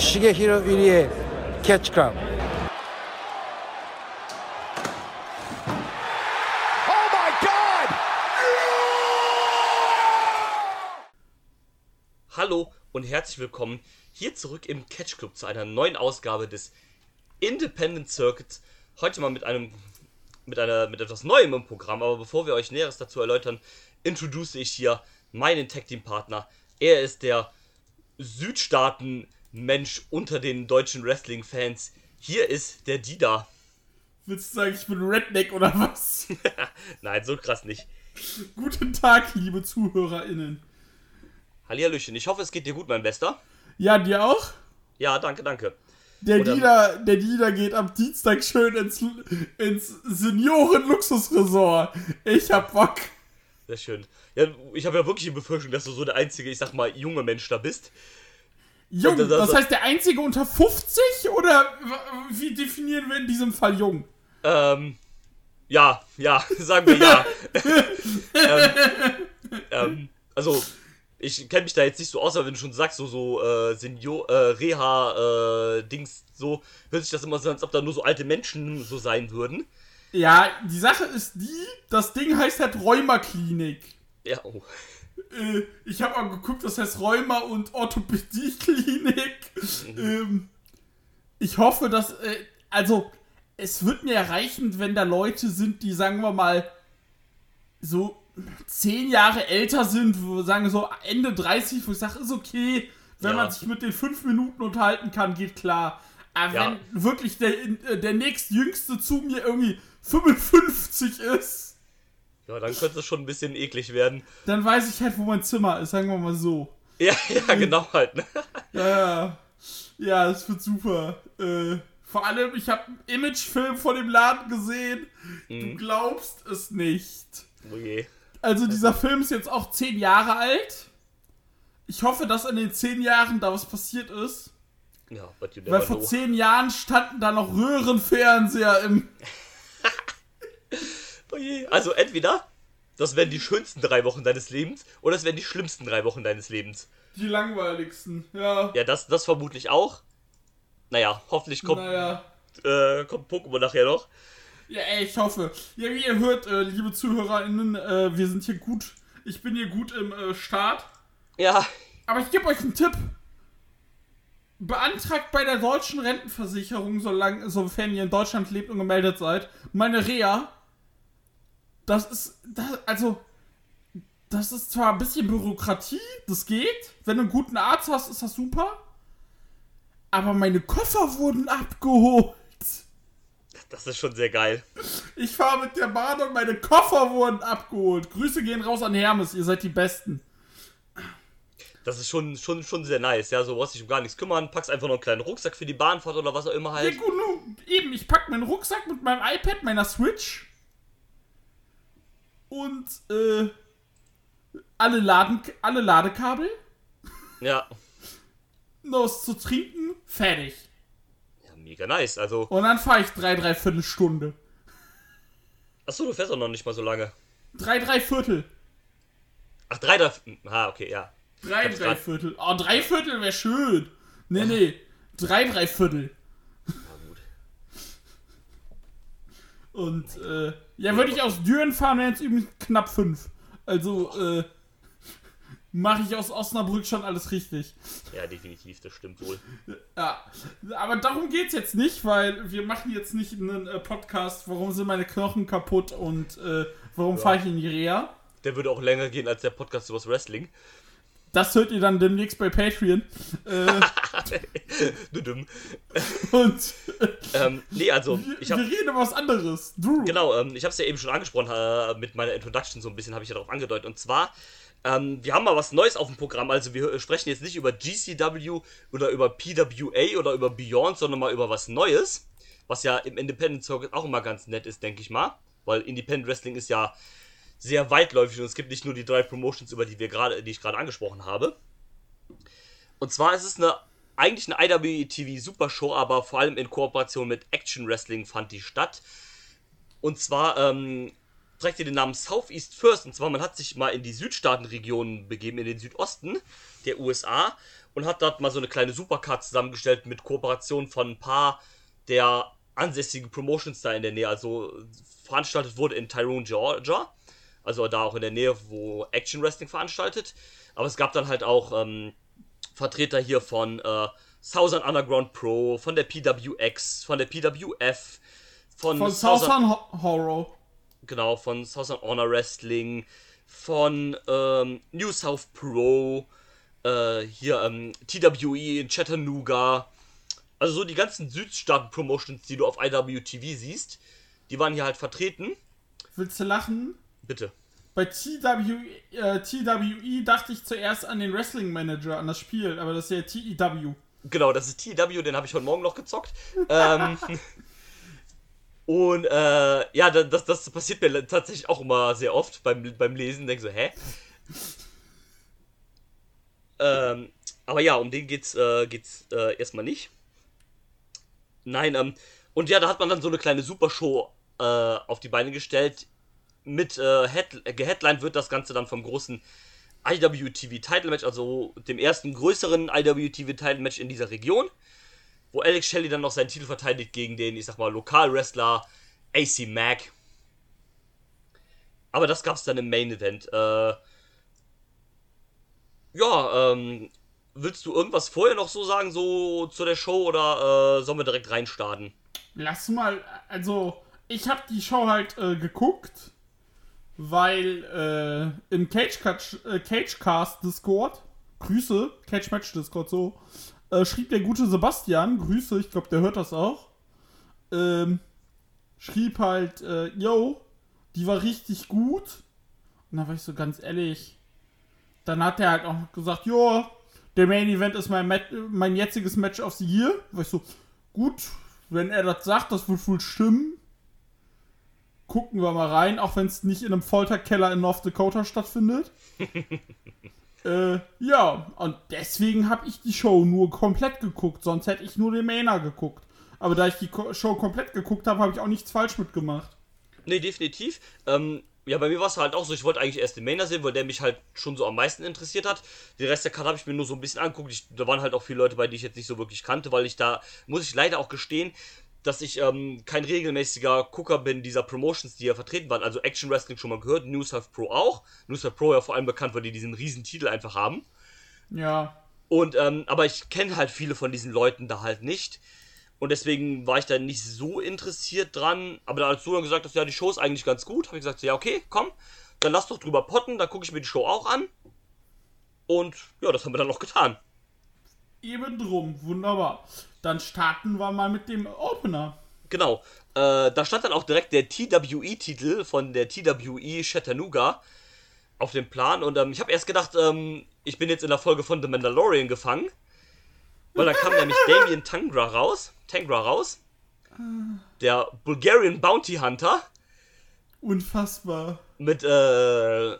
Shigehiro Irie Catch Club. Oh my God! Hallo und herzlich willkommen hier zurück im Catch Club zu einer neuen Ausgabe des Independent Circuits. Heute mal mit einem mit einer mit etwas Neuem im Programm, aber bevor wir euch Näheres dazu erläutern, introduce ich hier meinen Tag Team Partner. Er ist der Südstaaten Mensch unter den deutschen Wrestling Fans. Hier ist der Dida. Willst du sagen, ich bin Redneck oder was? Nein, so krass nicht. Guten Tag, liebe ZuhörerInnen. Hallihallöchen, ich hoffe, es geht dir gut, mein Bester. Ja, dir auch? Ja, danke, danke. Der Oder- Dieter, der Dieter geht am Dienstag schön ins, ins Senioren-Luxusresort. Ich hab Bock. Sehr schön. Ja, ich habe ja wirklich die Befürchtung, dass du so der einzige, ich sag mal, junge Mensch da bist. Jung, Und das- das heißt der einzige unter 50 oder wie definieren wir in diesem Fall jung? Ähm, ja, ja, sagen wir ja. ähm, ähm, also, ich kenne mich da jetzt nicht so aus, aber wenn du schon sagst, so, so, äh, Senior, äh, Reha, äh, Dings, so, hört sich das immer so, an, als ob da nur so alte Menschen so sein würden. Ja, die Sache ist die, das Ding heißt halt Rheuma-Klinik. Ja, oh. Äh, ich habe mal geguckt, das heißt Rheuma- und Orthopädie-Klinik. ähm, ich hoffe, dass, äh, also, es wird mir reichen, wenn da Leute sind, die, sagen wir mal, so zehn Jahre älter sind, wo wir sagen so Ende 30, wo ich sage, ist okay, wenn Ja. man sich mit den fünf Minuten unterhalten kann, geht klar. Aber Ja. wenn wirklich der, äh, der nächstjüngste zu mir irgendwie 55 ist, Ja, dann könnte es schon ein bisschen eklig werden. dann weiß ich halt, wo mein Zimmer ist, sagen wir mal so. Ja, ja, genau halt, ne? Ja, ja. Ja, das wird super. Äh, vor allem, ich habe einen Imagefilm von dem Laden gesehen. Du glaubst es nicht. Oh je. Also, dieser Film ist jetzt auch zehn Jahre alt. Ich hoffe, dass in den zehn Jahren da was passiert ist. Ja, Weil vor know. zehn Jahren standen da noch Röhrenfernseher im. Oh je. Also entweder, das wären die schönsten drei Wochen deines Lebens, oder es wären die schlimmsten drei Wochen deines Lebens. Die langweiligsten. Ja. Ja, das, das vermutlich auch. Naja, hoffentlich kommt, Naja. äh, kommt Pokémon nachher noch. Ja, ey, ich hoffe. Ja, wie ihr hört, äh, liebe ZuhörerInnen, äh, wir sind hier gut. Ich bin hier gut im äh, Start. Ja, Aber ich gebe euch einen Tipp. Beantragt bei der deutschen Rentenversicherung, solange, sofern ihr in Deutschland lebt und gemeldet seid, meine Reha. Das ist, das, also, das ist zwar ein bisschen Bürokratie, das geht. Wenn du einen guten Arzt hast, ist das super. Aber meine Koffer wurden abgeholt. das ist schon sehr geil. Ich fahre mit der Bahn und meine Koffer wurden abgeholt. Grüße gehen raus an Hermes, ihr seid die Besten. Das ist schon, schon, schon sehr nice. Ja, so brauchst dich um gar nichts kümmern. Packst einfach noch einen kleinen Rucksack für die Bahnfahrt oder was auch immer Ja halt. gut, nun, eben, ich pack meinen Rucksack mit meinem iPad, meiner Switch und äh, alle, Laden, alle Ladekabel, Ja. noch was zu trinken, fertig. ja, mega nice. Also, Und dann fahre ich drei, drei Viertelstunde. achso, du fährst auch noch nicht mal so lange. Drei, drei Viertel. Ach, drei, drei. Ah, okay, ja. Drei, hab's drei grad- Viertel. Oh, drei Viertel wäre schön. Nee, nee. Drei, drei Viertel. Na gut. Und, äh, ja, würde ich aus Düren fahren, wären es übrigens knapp fünf. Also, äh, mache ich aus Osnabrück schon alles richtig. Ja, definitiv, das stimmt wohl. Ja, aber darum geht's jetzt nicht, weil wir machen jetzt nicht einen äh, Podcast, warum sind meine Knochen kaputt und äh, warum fahre ich in die Reha. Der würde auch länger gehen als der Podcast übers Wrestling. Das hört ihr dann demnächst bei Patreon. Äh, und äh, ähm, nee, also, wir, ich habe wir reden über was anderes. Drew. Genau, ähm, ich habe es ja eben schon angesprochen äh, mit meiner Introduction so ein bisschen, habe ich ja darauf angedeutet. Und zwar, ähm, wir haben mal was Neues auf dem Programm. Also wir sprechen jetzt nicht über GCW oder über PWA oder über Beyond, sondern mal über was Neues. Was ja im Independent Circuit auch immer ganz nett ist, denke ich mal. Weil Independent Wrestling ist ja sehr weitläufig und es gibt nicht nur die drei Promotions, über die wir gerade, die ich gerade angesprochen habe. Und zwar ist es eine eigentlich eine IWTV Supershow, aber vor allem in Kooperation mit Action Wrestling fand die statt. Und zwar ähm, trägt ihr den Namen Southeast First. Und zwar, man hat sich mal in die Südstaatenregionen begeben, in den Südosten der USA. und hat dort mal so eine kleine Supercard zusammengestellt mit Kooperation von ein paar der ansässigen Promotions da in der Nähe. Also veranstaltet wurde in Tyrone, Georgia. Also da auch in der Nähe, wo Action Wrestling veranstaltet. Aber es gab dann halt auch ähm, Vertreter hier von äh, Southern Underground Pro, von der PWX, von der PWF, von, Von Southern, Southern Ho- Horror. genau, von Southern Honor Wrestling, von ähm, New South Pro, äh, hier ähm, TWE in Chattanooga. Also so die ganzen Südstaaten-Promotions, die du auf IWTV siehst, die waren hier halt vertreten. Willst du lachen? Bitte. Bei TWE, äh, TWE dachte ich zuerst an den Wrestling Manager, an das Spiel, aber das ist ja TEW. Genau, das ist TW, den habe ich heute Morgen noch gezockt. ähm, und äh, ja, da- das, das passiert mir tatsächlich auch immer sehr oft beim, beim Lesen. Denke so, hä? ähm, aber ja, um den geht's, äh, geht's äh, erstmal nicht. Nein, ähm, und ja, da hat man dann so eine kleine Supershow äh, auf die Beine gestellt. Mit äh, Head geheadlined wird das Ganze dann vom großen IWTV Title Match, also dem ersten größeren IWTV Title Match in dieser Region, wo Alex Shelley dann noch seinen Titel verteidigt gegen den, ich sag mal, Lokalwrestler AC Mack. Aber das gab's dann im Main Event. Äh, ja, ähm, willst du irgendwas vorher noch so sagen, so zu der Show oder äh, sollen wir direkt reinstarten? Lass mal, also, ich habe die Show halt äh, geguckt, weil äh, im Cage äh, Cagecast Discord, Grüße, Cage Match Discord so, äh, schrieb der gute Sebastian, Grüße, ich glaube, der hört das auch, ähm, schrieb halt, äh, yo, die war richtig gut. Und da war ich so ganz ehrlich, dann hat er halt auch gesagt, jo, der Main Event ist mein, Mat mein jetziges Match of the Year. War ich so, gut, wenn er das sagt, das wird wohl stimmen. Gucken wir mal rein, auch wenn es nicht in einem Folterkeller in North Dakota stattfindet. äh, ja, und deswegen habe ich die Show nur komplett geguckt, sonst hätte ich nur den Mainer geguckt. Aber da ich die Show komplett geguckt habe, habe ich auch nichts falsch mitgemacht. Nee, definitiv. Ähm, ja, bei mir war es halt auch so, ich wollte eigentlich erst den Mainer sehen, weil der mich halt schon so am meisten interessiert hat. Den Rest der Karte habe ich mir nur so ein bisschen angeguckt. Ich, da waren halt auch viele Leute bei, die ich jetzt nicht so wirklich kannte, weil ich da, muss ich leider auch gestehen, dass ich ähm, kein regelmäßiger Gucker bin dieser Promotions, die ja vertreten waren. Also Action Wrestling schon mal gehört, New South Pro auch. New South Pro ja vor allem bekannt, weil die diesen riesen Titel einfach haben. Ja, Und, ähm, aber ich kenne halt viele von diesen Leuten da halt nicht. Und deswegen war ich da nicht so interessiert dran. Aber als du dann gesagt hast, ja, die Show ist eigentlich ganz gut, habe ich gesagt, ja, okay, komm, dann lass doch drüber potten, dann gucke ich mir die Show auch an. Und ja, das haben wir dann noch getan. eben drum, wunderbar. Dann starten wir mal mit dem Opener. Genau. Äh, da stand dann auch direkt der TWE-Titel von der TWE Chattanooga auf dem Plan. Und ähm, ich habe erst gedacht, ähm, ich bin jetzt in der Folge von The Mandalorian gefangen. Weil dann kam nämlich Damien Tangra raus. Tangra raus. Der Bulgarian Bounty Hunter Unfassbar. mit äh,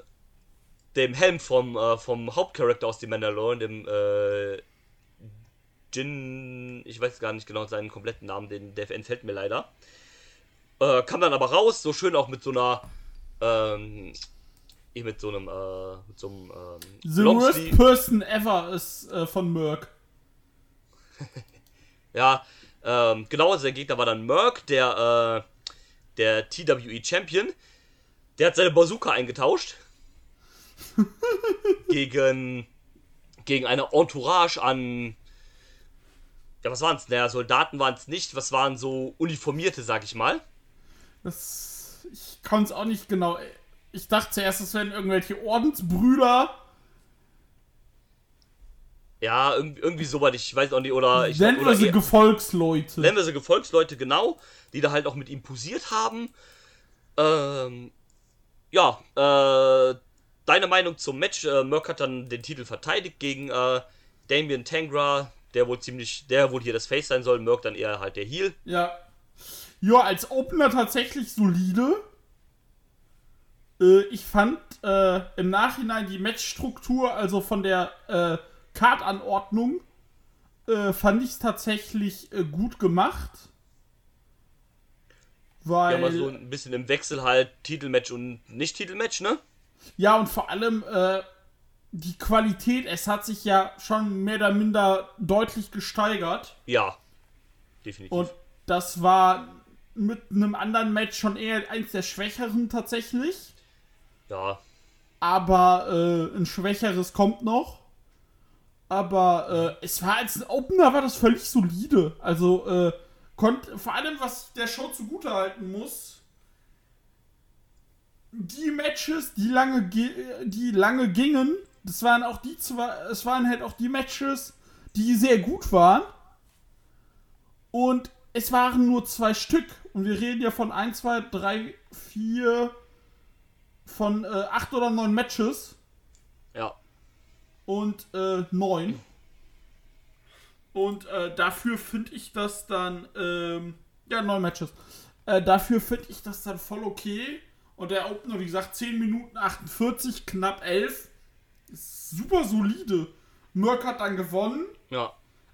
dem Helm vom, äh, vom Hauptcharakter aus The Mandalorian, dem äh, Jin, ich weiß gar nicht genau seinen kompletten Namen, den, der entfällt mir leider. Äh, kam dann aber raus, so schön auch mit so einer, ähm, eh mit so einem, äh, mit so einem, ähm, The worst person ever ist äh, von Merck. Ja, ähm, genau, also der Gegner war dann Merck, der, äh, der TWE Champion. Der hat seine Bazooka eingetauscht. gegen, gegen eine Entourage an. Ja, was waren es? Naja, Soldaten waren es nicht. Was waren so Uniformierte, sag ich mal? Das, ich kann es auch nicht genau. Ich dachte zuerst, es wären irgendwelche Ordensbrüder. Ja, irgendwie, irgendwie sowas, ich weiß auch nicht, oder. Ich, Nennen wir sie Gefolgsleute. nennen wir sie Gefolgsleute, genau, die da halt auch mit ihm posiert haben. Ähm, ja, äh, deine Meinung zum Match? Äh, Merck hat dann den Titel verteidigt gegen äh, Damien Tangra, der wohl ziemlich, der wohl hier das Face sein soll, Merck dann eher halt der Heel. Ja. Ja, als Opener tatsächlich solide. Äh, ich fand äh, im Nachhinein die Matchstruktur, also von der äh, Kartanordnung, äh, fand ich es tatsächlich äh, gut gemacht. Weil. Ja, mal so ein bisschen im Wechsel halt Titelmatch und Nicht-Titelmatch, ne? Ja, und vor allem, äh, die Qualität, es hat sich ja schon mehr oder minder deutlich gesteigert. Ja. Definitiv. Und das war mit einem anderen Match schon eher eins der schwächeren tatsächlich. ja. Aber äh, ein schwächeres kommt noch. Aber äh, es war als ein Opener war das völlig solide. Also äh, konnte vor allem was der Show zugute halten muss. Die Matches, die lange ge- die lange gingen, das waren auch die zwei, es waren halt auch die Matches, die sehr gut waren. Und es waren nur zwei Stück. Und wir reden ja von 1, 2, 3, 4, von äh, acht oder neun Matches Ja. und äh, neun. Und äh, dafür finde ich das dann, ähm, ja, neun Matches. Äh, dafür finde ich das dann voll okay. Und der Opener, wie gesagt, 10 Minuten 48, knapp 11. Super solide. Merck hat dann gewonnen. Ja.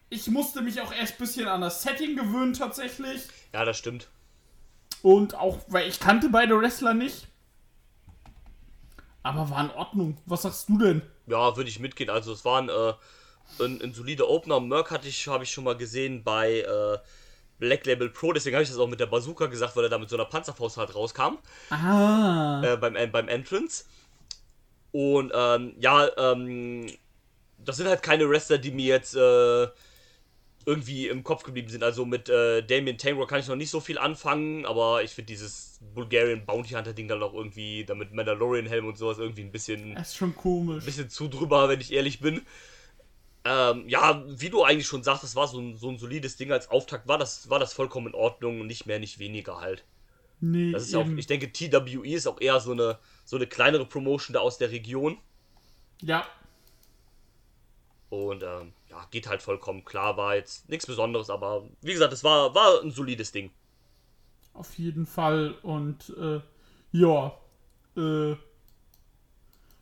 Ich musste mich auch erst ein bisschen an das Setting gewöhnen, tatsächlich. Ja, das stimmt. Und auch, weil ich kannte beide Wrestler nicht. Aber war in Ordnung. Was sagst du denn? Ja, würde ich mitgehen. Also es war ein, äh, ein, ein solider Opener. Merck hatte ich, habe ich schon mal gesehen bei äh, Black Label Pro, deswegen habe ich das auch mit der Bazooka gesagt, weil er da mit so einer Panzerfaust halt rauskam. Ah. äh, beim, äh, beim Entrance. Und ähm, ja, ähm, das sind halt keine Wrestler, die mir jetzt äh, irgendwie im Kopf geblieben sind. Also mit äh, Damien Tango kann ich noch nicht so viel anfangen, aber ich finde dieses Bulgarian Bounty Hunter Ding dann auch irgendwie, damit Mandalorian Helm und sowas irgendwie ein bisschen, Das ist schon komisch. bisschen zu drüber, wenn ich ehrlich bin. Ähm, ja, wie du eigentlich schon sagst, das war so ein, so ein solides Ding als Auftakt, war das, war das vollkommen in Ordnung und nicht mehr, nicht weniger halt. Nee, Das ist ja auch, eben. ich denke, TWE ist auch eher so eine, so eine kleinere Promotion da aus der Region. ja, Und ähm, ja, geht halt vollkommen klar, war jetzt nichts Besonderes, aber wie gesagt, es war, war ein solides Ding. auf jeden Fall. Und äh, ja, äh, So.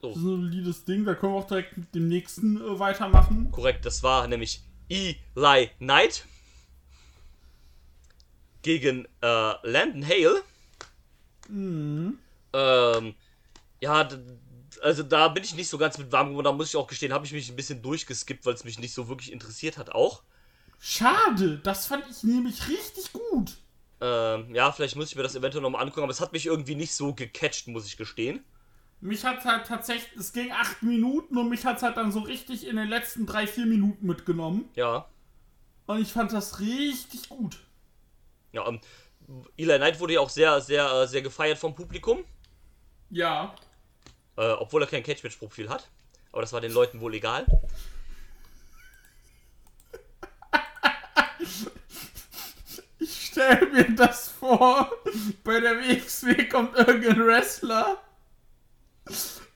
das ist ein solides Ding. Da können wir auch direkt mit dem nächsten äh, weitermachen. Korrekt, das war nämlich Eli Knight gegen äh, Landon Hale. Ähm, ja, also da bin ich nicht so ganz mit warm geworden, da muss ich auch gestehen, habe ich mich ein bisschen durchgeskippt, weil es mich nicht so wirklich interessiert hat auch. Schade, das fand ich nämlich richtig gut. Ähm, ja, vielleicht muss ich mir das eventuell nochmal angucken, aber es hat mich irgendwie nicht so gecatcht, muss ich gestehen. Mich hat halt tatsächlich, es ging acht Minuten und mich hat halt dann so richtig in den letzten drei, vier Minuten mitgenommen. Ja. Und ich fand das richtig gut. Ja, ähm, Eli Knight wurde ja auch sehr, sehr, äh, sehr gefeiert vom Publikum, Ja. Äh, obwohl er kein Cage-Match-Profil hat. Aber das war den Leuten wohl egal. Ich stell mir das vor, bei der WXW kommt irgendein Wrestler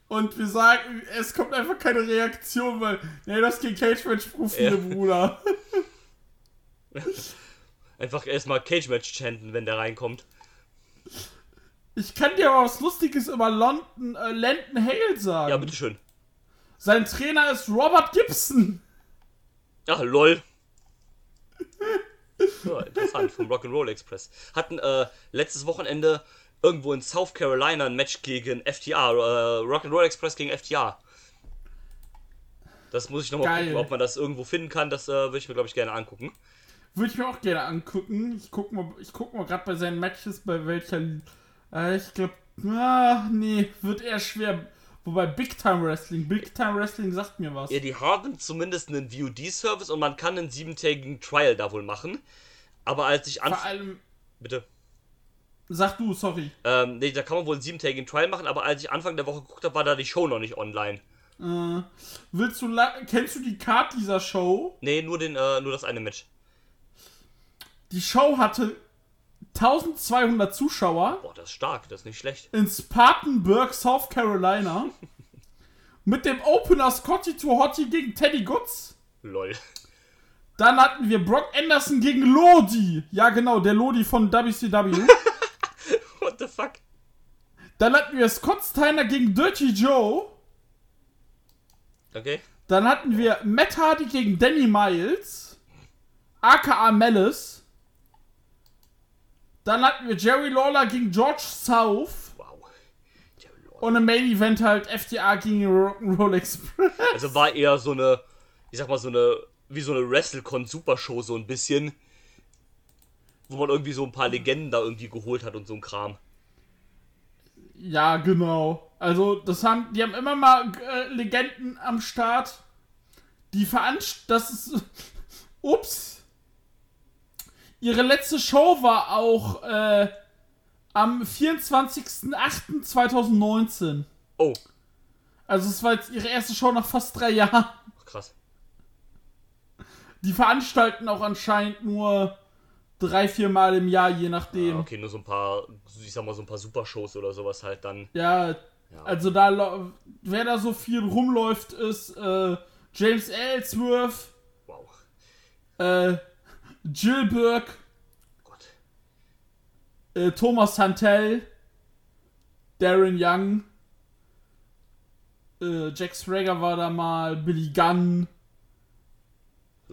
und wir sagen, es kommt einfach keine Reaktion, weil, nee, das ist kein Cage-Match-Profil, Ja. Bruder. Einfach erstmal Cage-Match chanten, wenn der reinkommt. Ich kann dir aber was Lustiges über London, äh, Landon Hale sagen. Ja, bitteschön. Sein Trainer ist Robert Gibson. Ja, lol. Ja, interessant, vom Rock'n'Roll Express. Hatten äh, letztes Wochenende irgendwo in South Carolina ein Match gegen FTR. Äh, Rock'n'Roll Express gegen FTR. Das muss ich nochmal gucken, ob man das irgendwo finden kann. Das äh, würde ich mir, glaube ich, gerne angucken. Würde ich mir auch gerne angucken. Ich guck mal, ich guck mal gerade bei seinen Matches, bei welcher. Äh, ich glaube, ah, nee, wird eher schwer. Wobei Big Time Wrestling, Big Time Wrestling sagt mir was. Ja, die haben zumindest einen VOD-Service und man kann einen siebentägigen Trial da wohl machen. Aber als ich Vor anf... allem, Bitte. sag du, sorry. Ähm, nee, da kann man wohl einen siebentägigen Trial machen, aber als ich Anfang der Woche geguckt habe, war da die Show noch nicht online. Äh, willst du, la- kennst du die Card dieser Show? Nee, nur, den, äh, nur das eine Match. Die Show hatte 1200 Zuschauer Boah, das ist stark, das ist nicht schlecht. in Spartanburg, South Carolina. mit dem Opener Scotty to Hottie gegen Teddy Goods. Lol. Dann hatten wir Brock Anderson gegen Lodi. Ja, genau, der Lodi von WCW. What the fuck? Dann hatten wir Scott Steiner gegen Dirty Joe. Okay. Dann hatten wir Matt Hardy gegen Danny Miles. aka Malice. Dann hatten wir Jerry Lawler gegen George South. Wow. Und im Main Event halt FTA gegen Rock'n'Roll Express. Also war eher so eine, ich sag mal, so eine, wie so eine WrestleCon Supershow, so ein bisschen. Wo man irgendwie so ein paar Legenden da irgendwie geholt hat und so ein Kram. Ja, genau. Also, das haben, die haben immer mal äh, Legenden am Start. Die veranst, das ist, ups. Ihre letzte Show war auch äh, am 24.08.2019. Oh, Also, es war jetzt ihre erste Show nach fast drei Jahren. ach, krass. Die veranstalten auch anscheinend nur drei, vier Mal im Jahr, je nachdem. Ah, Okay, nur so ein paar, ich sag mal, so ein paar Supershows oder sowas halt dann. Ja, Ja. also da, wer da so viel rumläuft, ist äh, James Ellsworth, Wow. äh, Jill Burke, äh, Thomas Santel, Darren Young, äh, Jack Swagger war da mal, Billy Gunn,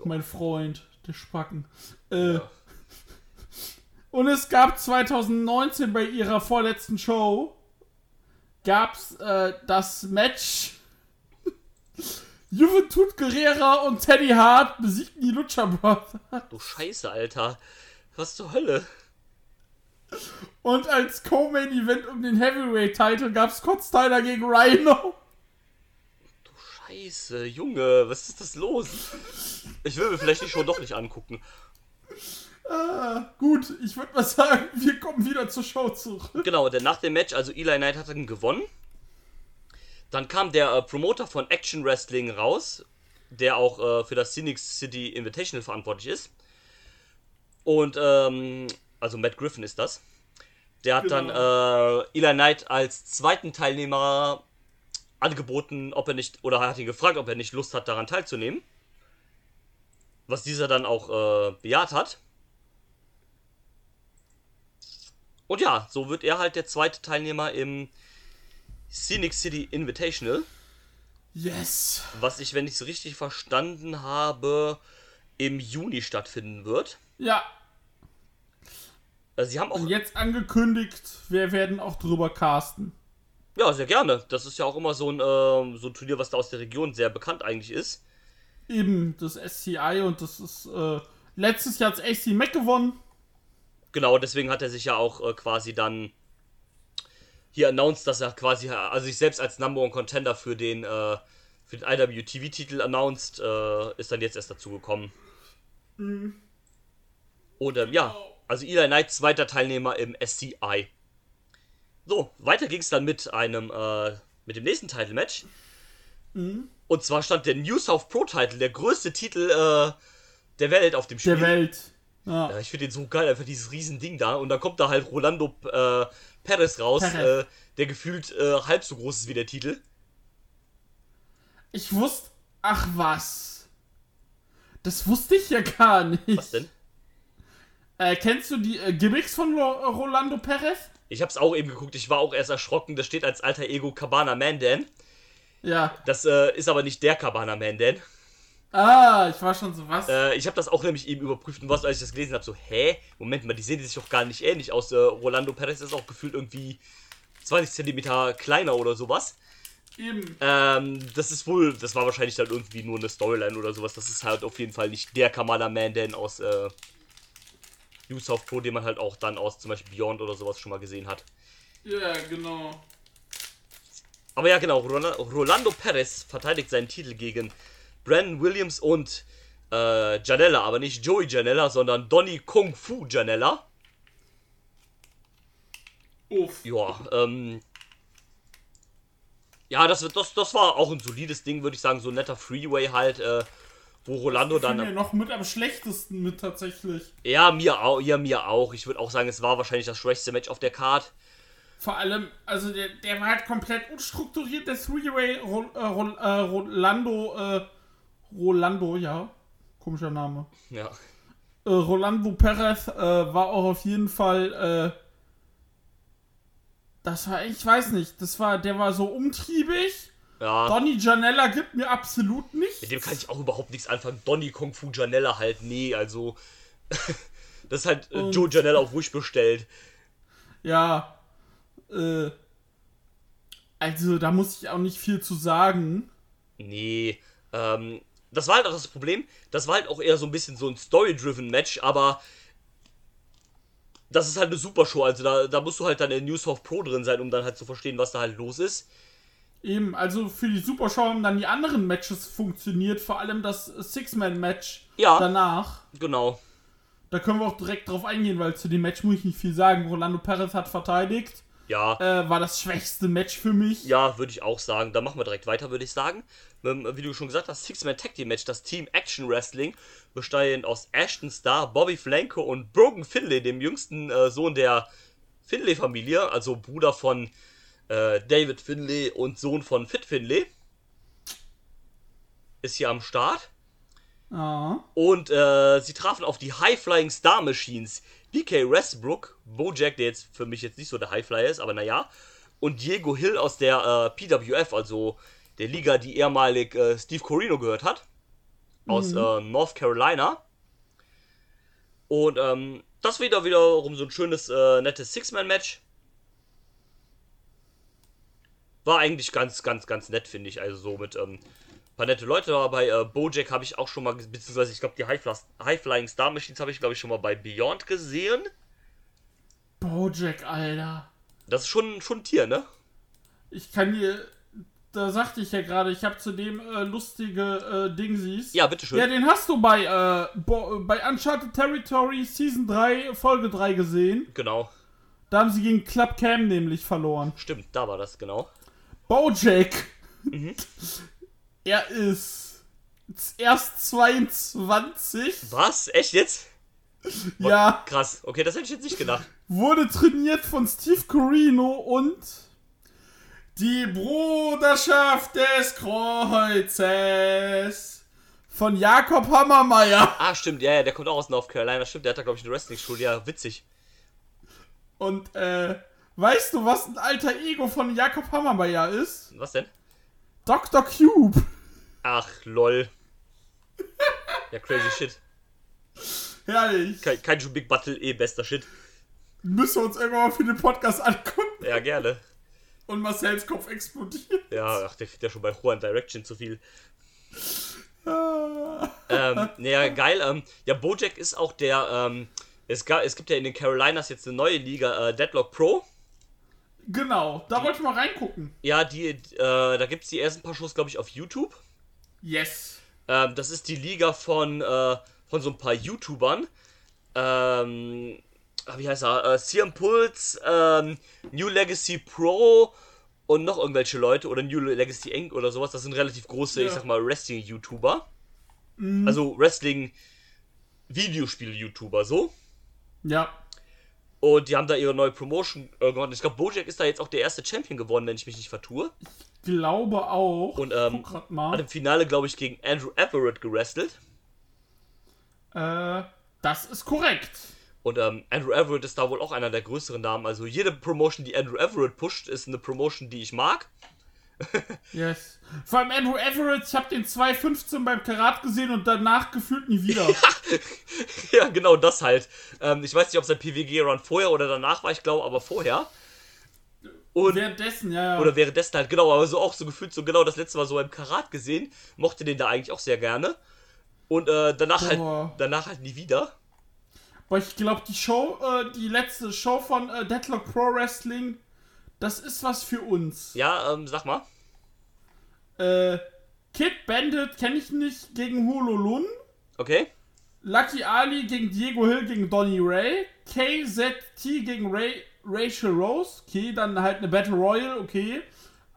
mein Freund, der Spacken. Äh, Ja. Und es gab 2019 bei ihrer vorletzten Show gab's äh, das Match Juventud Guerrera und Teddy Hart besiegten die Lucha Brothers. Du Scheiße, Alter. Was zur Hölle? Und als Co-Main-Event um den Heavyweight-Title gab's Scott Steiner gegen Rhino. Du Scheiße, Junge, was ist das los? Ich will mir vielleicht die Show doch nicht angucken. Ah, gut, ich würde mal sagen, wir kommen wieder zur Show zurück. Genau, denn nach dem Match, also Eli Knight hat dann gewonnen. Dann kam der äh, Promoter von Action Wrestling raus, der auch äh, für das Scenic City Invitational verantwortlich ist. Und, ähm, also Matt Griffin ist das. Der hat dann äh, Eli Knight als zweiten Teilnehmer angeboten, ob er nicht, oder hat ihn gefragt, ob er nicht Lust hat, daran teilzunehmen. Was dieser dann auch äh, bejaht hat. Und ja, so wird er halt der zweite Teilnehmer im Scenic City Invitational, Yes. was ich, wenn ich es richtig verstanden habe, im Juni stattfinden wird. Ja, Also sie haben auch, und jetzt angekündigt, wir werden auch drüber casten. ja, sehr gerne. Das ist ja auch immer so ein, ähm, so ein Turnier, was da aus der Region sehr bekannt eigentlich ist. Eben das SCI und das ist, äh, letztes Jahr hat AC Mac gewonnen. Genau, deswegen hat er sich ja auch äh, quasi dann hier announced, dass er quasi, also sich selbst als Number One Contender für den, äh, für den IWTV-Titel announced, äh, ist dann jetzt erst dazu gekommen. Und ähm, ja, also Eli Knight, zweiter Teilnehmer im SCI. So, weiter ging es dann mit einem, äh, mit dem nächsten Title-Match. Und zwar stand der New South Pro Title, der größte Titel äh, der Welt auf dem Spiel. Der Welt. Ja. Ja, ich finde den so geil, einfach dieses riesen Ding da. Und dann kommt da halt Rolando äh, Perez raus, Perez. Äh, der gefühlt äh, halb so groß ist wie der Titel. Ich wusste. Ach was. Das wusste ich ja gar nicht. Was denn? Äh, kennst du die äh, Gimmicks von Lo Rolando Perez? Ich hab's auch eben geguckt, ich war auch erst erschrocken. Das steht als alter Ego Cabana Mandan. Ja. Das äh, ist aber nicht der Cabana Mandan. Ah, ich war schon so was. Äh, ich habe das auch nämlich eben überprüft und was, als ich das gelesen habe, so, hä? Moment mal, die sehen sich doch gar nicht ähnlich aus. Äh, Rolando Perez ist auch gefühlt irgendwie 20 Zentimeter kleiner oder sowas. Eben. Ähm, das ist wohl, das war wahrscheinlich dann irgendwie nur eine Storyline oder sowas. Das ist halt auf jeden Fall nicht der Kamala Mandan aus äh, New South Pro, den man halt auch dann aus zum Beispiel Beyond oder sowas schon mal gesehen hat. Ja, genau. Aber ja, genau, Rola- Rolando Perez verteidigt seinen Titel gegen Brandon Williams und äh, Janella, aber nicht Joey Janella, sondern Donny Kung Fu Janella. Uff. Ja, ähm. Ja, das, das, das war auch ein solides Ding, würde ich sagen. So ein netter Freeway halt, äh, wo Rolando dann. ja noch mit am schlechtesten mit tatsächlich. Ja, mir auch. Ja, mir auch. Ich würde auch sagen, es war wahrscheinlich das schwächste Match auf der Card. Vor allem, also der, der war halt komplett unstrukturiert, der Three-Way Ro äh, äh, Rolando, äh, Rolando, ja. Komischer Name. Ja. Äh, Rolando Perez äh, war auch auf jeden Fall, äh, das war, ich weiß nicht, das war, der war so umtriebig. Ja. Donny Janella gibt mir absolut nichts. Mit dem kann ich auch überhaupt nichts anfangen. Donny Kung Fu Janella halt, nee, also. das ist halt äh, Und- Joe Janella auf Wish bestellt. Ja. Äh. Also, da muss ich auch nicht viel zu sagen. Nee, ähm, das war halt auch das Problem. Das war halt auch eher so ein bisschen so ein Story-driven Match, aber das ist halt eine super Show. Also da, da musst du halt dann in Newshof Pro drin sein, um dann halt zu verstehen, was da halt los ist. Eben, also für die Supershow haben dann die anderen Matches funktioniert, vor allem das Six-Man-Match Ja. danach. Genau. Da können wir auch direkt drauf eingehen, weil zu dem Match muss ich nicht viel sagen. Rolando Perez hat verteidigt. Ja, Äh, war das schwächste Match für mich. ja, würde ich auch sagen. Da machen wir direkt weiter, würde ich sagen. Ähm, Wie du schon gesagt hast, Six-Man Tag Team Match, das Team Action Wrestling, bestehend aus Ashton Starr, Bobby Flanko und Brogan Finlay, dem jüngsten äh, Sohn der Finlay-Familie, also Bruder von äh, David Finlay und Sohn von Fit Finlay. Ist hier am Start. Ja. Und äh, sie trafen auf die High Flying Star Machines. BK Westbrook, Bojack, der jetzt für mich jetzt nicht so der Highflyer ist, aber naja. Und Diego Hill aus der äh, PWF, also der Liga, die ehemalig äh, Steve Corino gehört hat. Aus äh, North Carolina. Und ähm, das wieder wiederum so ein schönes, äh, nettes Six-Man-Match. War eigentlich ganz, ganz, ganz nett, finde ich. Also so mit ähm, paar nette Leute dabei. Äh, Bojack habe ich auch schon mal, beziehungsweise ich glaube, die High, Flas- High Flying Star Machines habe ich, glaube ich, schon mal bei Beyond gesehen. Bojack, Alter. Das ist schon, schon ein Tier, ne? Ich kann dir. Da sagte ich ja gerade, ich habe zudem äh, lustige äh, Dingsies. Ja, bitteschön. Ja, den hast du bei, äh, bei Uncharted Territory Season 3, Folge 3 gesehen. Genau. Da haben sie gegen Club Cam nämlich verloren. Stimmt, da war das, genau. Bojack. Mhm. er ist erst 22. Was? Echt jetzt? Ja, Krass. Okay, das hätte ich jetzt nicht gedacht. wurde trainiert von Steve Corino und die Bruderschaft des Kreuzes von Jakob Hammermeier. Ah, stimmt, ja, ja, der kommt auch aus North Carolina. Stimmt, der hat da, glaube ich, eine Wrestling-Schule. Ja, witzig. Und äh, weißt du, was ein alter Ego von Jakob Hammermeier ist? Was denn? Dr. Cube. Ach, lol. Ja, crazy shit. Herrlich. Kein, kein Big Battle, eh bester Shit. Müssen wir uns irgendwann mal für den Podcast angucken Ja, gerne. Und Marcells Kopf explodiert. Ja, ach, der kriegt ja schon bei Juan Direction zu viel. Ah. ähm, naja, geil. Ähm, ja, Bojack ist auch der, ähm, es, ga, es gibt ja in den Carolinas jetzt eine neue Liga, äh, Deadlock Pro. Genau, da wollte ich mal reingucken. Ja, die, äh, da gibt es die ersten paar Shows, glaube ich, auf YouTube. Yes. Ähm, das ist die Liga von, äh, von so ein paar YouTubern. Ähm, ah, wie heißt er? Äh, CM Pulse, ähm, New Legacy Pro und noch irgendwelche Leute oder New Legacy Inc. oder sowas. Das sind relativ große, ich Ja. sag mal, Wrestling-YouTuber. Also Wrestling-Videospiel-YouTuber, so. Ja. Und die haben da ihre neue Promotion äh, gewonnen. Ich glaube, Bojack ist da jetzt auch der erste Champion geworden, wenn ich mich nicht vertue. Glaube auch. Und, ähm, Hat im Finale, glaube ich, gegen Andrew Everett gewrestelt. Äh, das ist korrekt. Und ähm, Andrew Everett ist da wohl auch einer der größeren Namen. Also jede Promotion, die Andrew Everett pusht, ist eine Promotion, die ich mag. Yes. Vor allem Andrew Everett, ich habe den 2.15 beim Karat gesehen und danach gefühlt nie wieder. ja, genau das halt. Ähm, ich weiß nicht, ob sein PWG-Run vorher oder danach war, ich glaube aber vorher. Und, Währenddessen, ja, ja. oder währenddessen halt, genau, aber so auch so gefühlt so genau das letzte Mal so im Karat gesehen. Mochte den da eigentlich auch sehr gerne. Und äh, danach halt, danach halt nie wieder. Aber ich glaube, die Show, äh, die letzte Show von äh, Deadlock Pro Wrestling, das ist was für uns. Ja, ähm, sag mal. Äh, Kid Bandit kenne ich nicht gegen Hololun. Okay. Lucky Ali gegen Diego Hill gegen Donny Ray. KZT gegen Ray, Rachel Rose. Okay, dann halt eine Battle Royal, okay.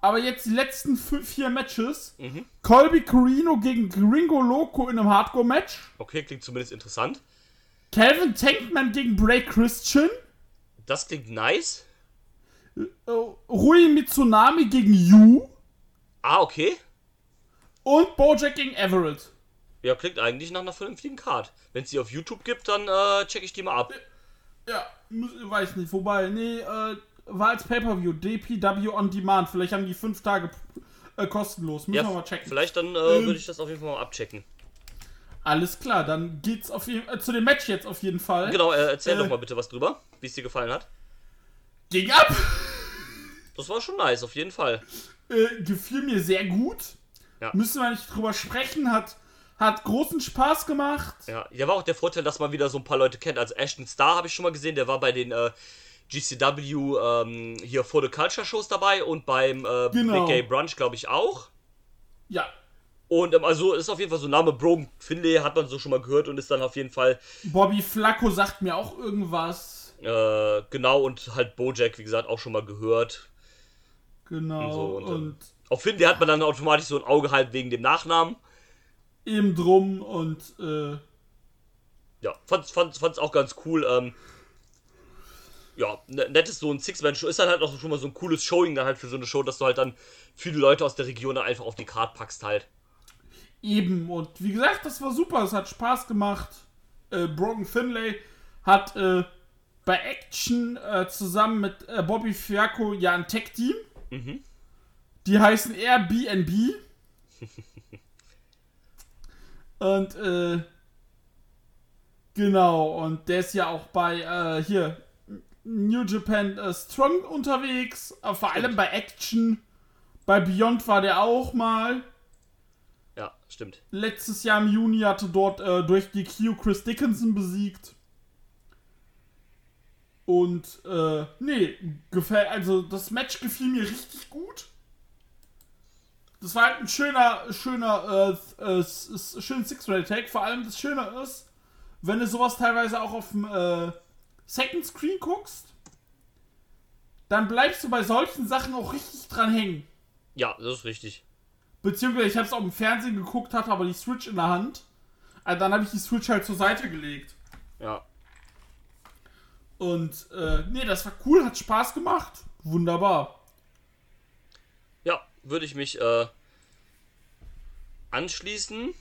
Aber jetzt die letzten fünf, vier Matches. Colby Corino gegen Gringo Loco in einem Hardcore-Match. Okay, klingt zumindest interessant. Calvin Tankman gegen Bray Christian. Das klingt nice. Äh, Rui Mitsunami gegen Yu. Ah, okay. Und Bojack gegen Everett. Ja, klingt eigentlich nach einer vernünftigen Card. Wenn es die auf YouTube gibt, dann äh, check ich die mal ab. Ja, weiß nicht, wobei, nee, äh, war als Pay-Per-View, DPW on Demand. Vielleicht haben die fünf Tage äh, kostenlos. Müssen Ja, wir mal checken. vielleicht dann äh, Ähm. würde ich das auf jeden Fall mal abchecken. Alles klar, dann geht's auf jeden, äh, zu dem Match jetzt auf jeden Fall. Genau, äh, erzähl Äh. doch mal bitte was drüber, wie es dir gefallen hat. Ging ab! das war schon nice, auf jeden Fall. Äh, gefiel mir sehr gut. Ja. Müssen wir nicht drüber sprechen. Hat, hat großen Spaß gemacht. Ja, ja, war auch der Vorteil, dass man wieder so ein paar Leute kennt. Also Ashton Starr habe ich schon mal gesehen, der war bei den äh, GCW ähm, hier For the Culture Shows dabei und beim äh, Genau. Big Gay Brunch, glaube ich, auch. Ja. Und ähm, also ist auf jeden Fall so ein Name, Brogan Finlay hat man so schon mal gehört und ist dann auf jeden Fall Bobby Flacco sagt mir auch irgendwas. äh, genau und halt Bojack, wie gesagt, auch schon mal gehört. Genau. Und so, und, und, ähm, Auf Finlay hat man dann automatisch so ein Auge halt wegen dem Nachnamen. eben drum und äh, Ja, fand's, fand's, fand's auch ganz cool. Ähm, ja, ne- nettes so ein Six-Man-Show. Ist dann halt auch schon mal so ein cooles Showing dann halt für so eine Show, dass du halt dann viele Leute aus der Region dann einfach auf die Card packst halt. Eben. Und wie gesagt, das war super. Es hat Spaß gemacht. Äh, Brogan Finlay hat äh, bei Action äh, zusammen mit äh, Bobby Fiacco ja ein Tech-Team. Die heißen Airbnb. und äh, genau, und der ist ja auch bei äh, hier New Japan äh, Strong unterwegs, vor allem bei Action. Bei Beyond war der auch mal. Ja, stimmt. Letztes Jahr im Juni hatte dort äh, durch die Q Chris Dickinson besiegt. Und, äh, nee, gefällt, also das Match gefiel mir richtig gut. Das war halt ein schöner, schöner, äh, äh, s- s- schönen Six-Ray-Tag. Vor allem das Schöne ist, wenn du sowas teilweise auch auf dem äh, Second Screen guckst, dann bleibst du bei solchen Sachen auch richtig dran hängen. Ja, das ist richtig. Beziehungsweise ich habe es auch im Fernsehen geguckt, hatte aber die Switch in der Hand. Also dann habe ich die Switch halt zur Seite gelegt. Ja. Und äh, nee, das war cool, hat Spaß gemacht. Wunderbar. Ja, würde ich mich äh, anschließen.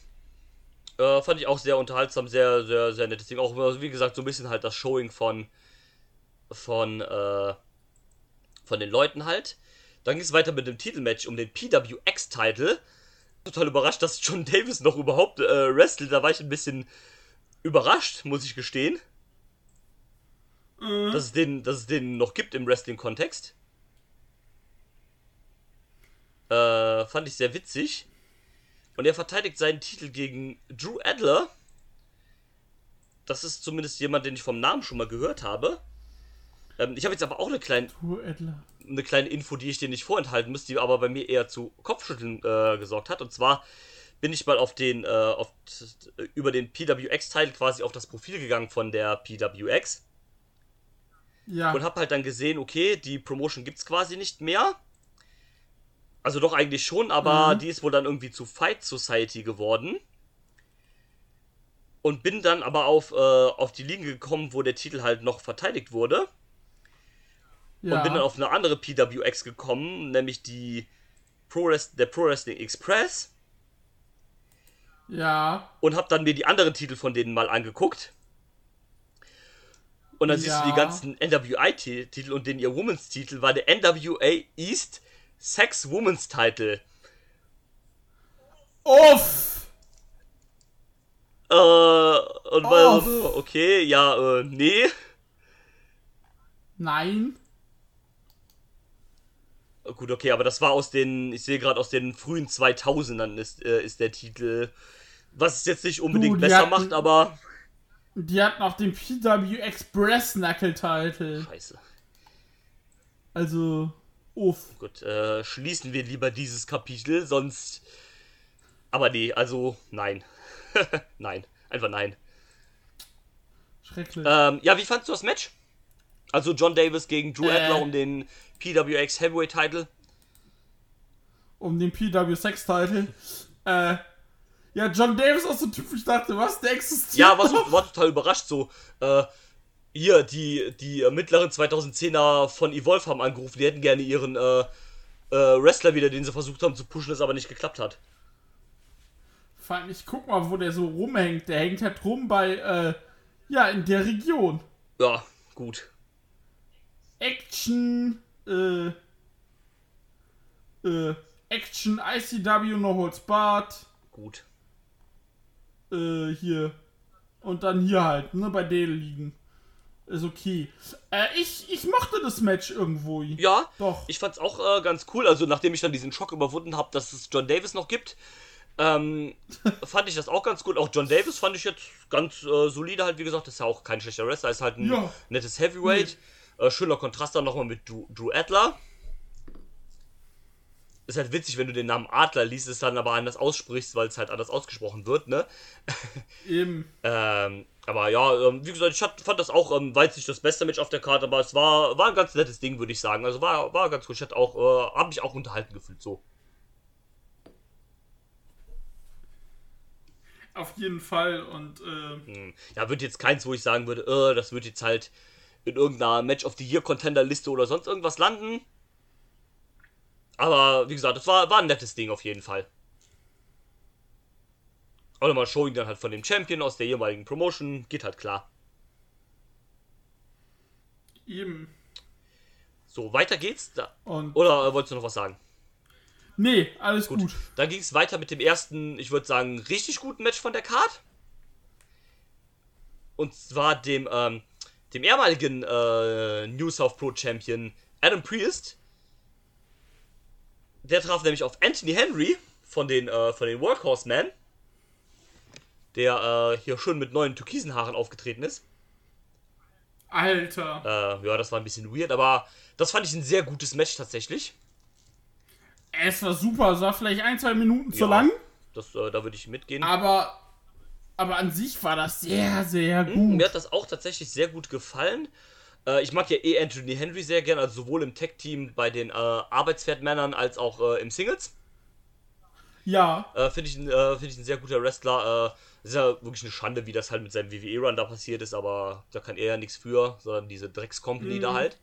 Äh, fand ich auch sehr unterhaltsam, sehr, sehr, sehr nettes Ding. Auch, wie gesagt, so ein bisschen halt das Showing von, von, äh, von den Leuten halt. Dann ging es weiter mit dem Titelmatch um den PWX-Title. Total überrascht, dass John Davis noch überhaupt äh, wrestelt. Da war ich ein bisschen überrascht, muss ich gestehen. Dass, es den, dass es den noch gibt im Wrestling-Kontext. Äh, fand ich sehr witzig. Und er verteidigt seinen Titel gegen Drew Adler. Das ist zumindest jemand, den ich vom Namen schon mal gehört habe. Ähm, ich habe jetzt aber auch eine kleine, Tour Adler. Eine kleine Info, die ich dir nicht vorenthalten muss, die aber bei mir eher zu Kopfschütteln äh, gesorgt hat. Und zwar bin ich mal auf den, äh, auf, über den PWX-Teil quasi auf das Profil gegangen von der PWX Ja. und habe halt dann gesehen, okay, die Promotion gibt's quasi nicht mehr. Also doch eigentlich schon, aber die ist wohl dann irgendwie zu Fight Society geworden. Und bin dann aber auf, äh, auf die Linie gekommen, wo der Titel halt noch verteidigt wurde. Ja. Und bin dann auf eine andere PWX gekommen, nämlich die Pro der Pro Wrestling Express. ja. und habe dann mir die anderen Titel von denen mal angeguckt. Und dann siehst du Ja. die ganzen NWI-Titel und den ihr Women's Titel war der NWA East Sex Women's Title. Uff! Äh, und war so, okay, ja, äh, nee. Nein. Gut, okay, aber das war aus den, ich sehe gerade aus den frühen 2000ern ist, äh, ist der Titel. Was es jetzt nicht unbedingt die besser hatten- macht, aber. Die hatten auch den PW Express Knuckle Title. Scheiße. Also, uff. Gut, äh, schließen wir lieber dieses Kapitel, sonst. Aber nee, also nein. nein, einfach nein. Schrecklich. Ähm, ja, wie fandst du das Match? Also John Davis gegen Drew Äh. Adler um den PWX Heavyweight Title. um den PW Sex Title. Äh. Ja, John Davis ist auch so ein Typ, ich dachte, was, der existiert. Ja, war, so, war total überrascht so. Äh, hier, die, die äh, mittleren 2010er von Evolve haben angerufen, die hätten gerne ihren äh, äh, Wrestler wieder, den sie versucht haben zu pushen, das aber nicht geklappt hat. Vor allem, ich guck mal, wo der so rumhängt. Der hängt halt rum bei, äh, ja, in der Region. Ja, gut. Action, äh, äh, Action, ICW, No Holds Barred, Gut. äh, hier. Und dann hier halt, ne, bei denen liegen. ist okay. Äh, ich, ich mochte das Match irgendwo. Ja, Doch. ich fand's auch äh, ganz cool. Also, nachdem ich dann diesen Schock überwunden habe, dass es John Davis noch gibt, ähm, fand ich das auch ganz gut. Auch John Davis fand ich jetzt ganz äh, solide, halt, wie gesagt. ist ja auch kein schlechter Wrestler, ist halt ein Ja. nettes Heavyweight. Äh, schöner Kontrast dann nochmal mit Drew, Drew Adler. Ist halt witzig, wenn du den Namen Adler liest, es dann aber anders aussprichst, weil es halt anders ausgesprochen wird, ne? Eben. Ähm, aber ja, ähm, wie gesagt, ich hat, fand das auch, ähm, war jetzt nicht das beste Match auf der Karte, aber es war, war ein ganz nettes Ding, würde ich sagen. Also war, war ganz gut. Ich hatte auch, äh, habe mich auch unterhalten gefühlt, so. Auf jeden Fall. Und äh, Hm. Ja, wird jetzt keins, wo ich sagen würde, äh, das wird jetzt halt in irgendeiner Match of the Year Contender Liste oder sonst irgendwas landen. Aber wie gesagt, das war, war ein nettes Ding auf jeden Fall. Auch nochmal Showing dann halt von dem Champion aus der jeweiligen Promotion, geht halt klar. eben. So, weiter geht's. Da, Und oder äh, wolltest du noch was sagen? nee, alles Gut. gut. Dann ging es weiter mit dem ersten, ich würde sagen, richtig guten Match von der Card. Und zwar dem, ähm, dem ehemaligen äh, New South Pro Champion Adam Priest. Der traf nämlich auf Anthony Henry von den, äh, von den Workhorsemen. Der äh, hier schon mit neuen türkisen Haaren aufgetreten ist. Alter. Äh, ja, das war ein bisschen weird, aber das fand ich ein sehr gutes Match tatsächlich. Es war super. Es war vielleicht ein, zwei Minuten zu Ja. lang. Das, äh, da würde ich mitgehen. Aber, aber an sich war das sehr, sehr gut. Hm, Mir hat das auch tatsächlich sehr gut gefallen. Äh, ich mag ja eh Anthony Henry sehr gern, also sowohl im Tech-Team bei den äh, Arbeitspferdmännern als auch äh, im Singles. Ja, Äh, Finde ich, ein- äh, find ich ein sehr guter Wrestler. Äh, ist ja wirklich eine Schande, wie das halt mit seinem WWE-Run da passiert ist, aber da kann er ja nichts für, sondern diese Drecks-Company da halt.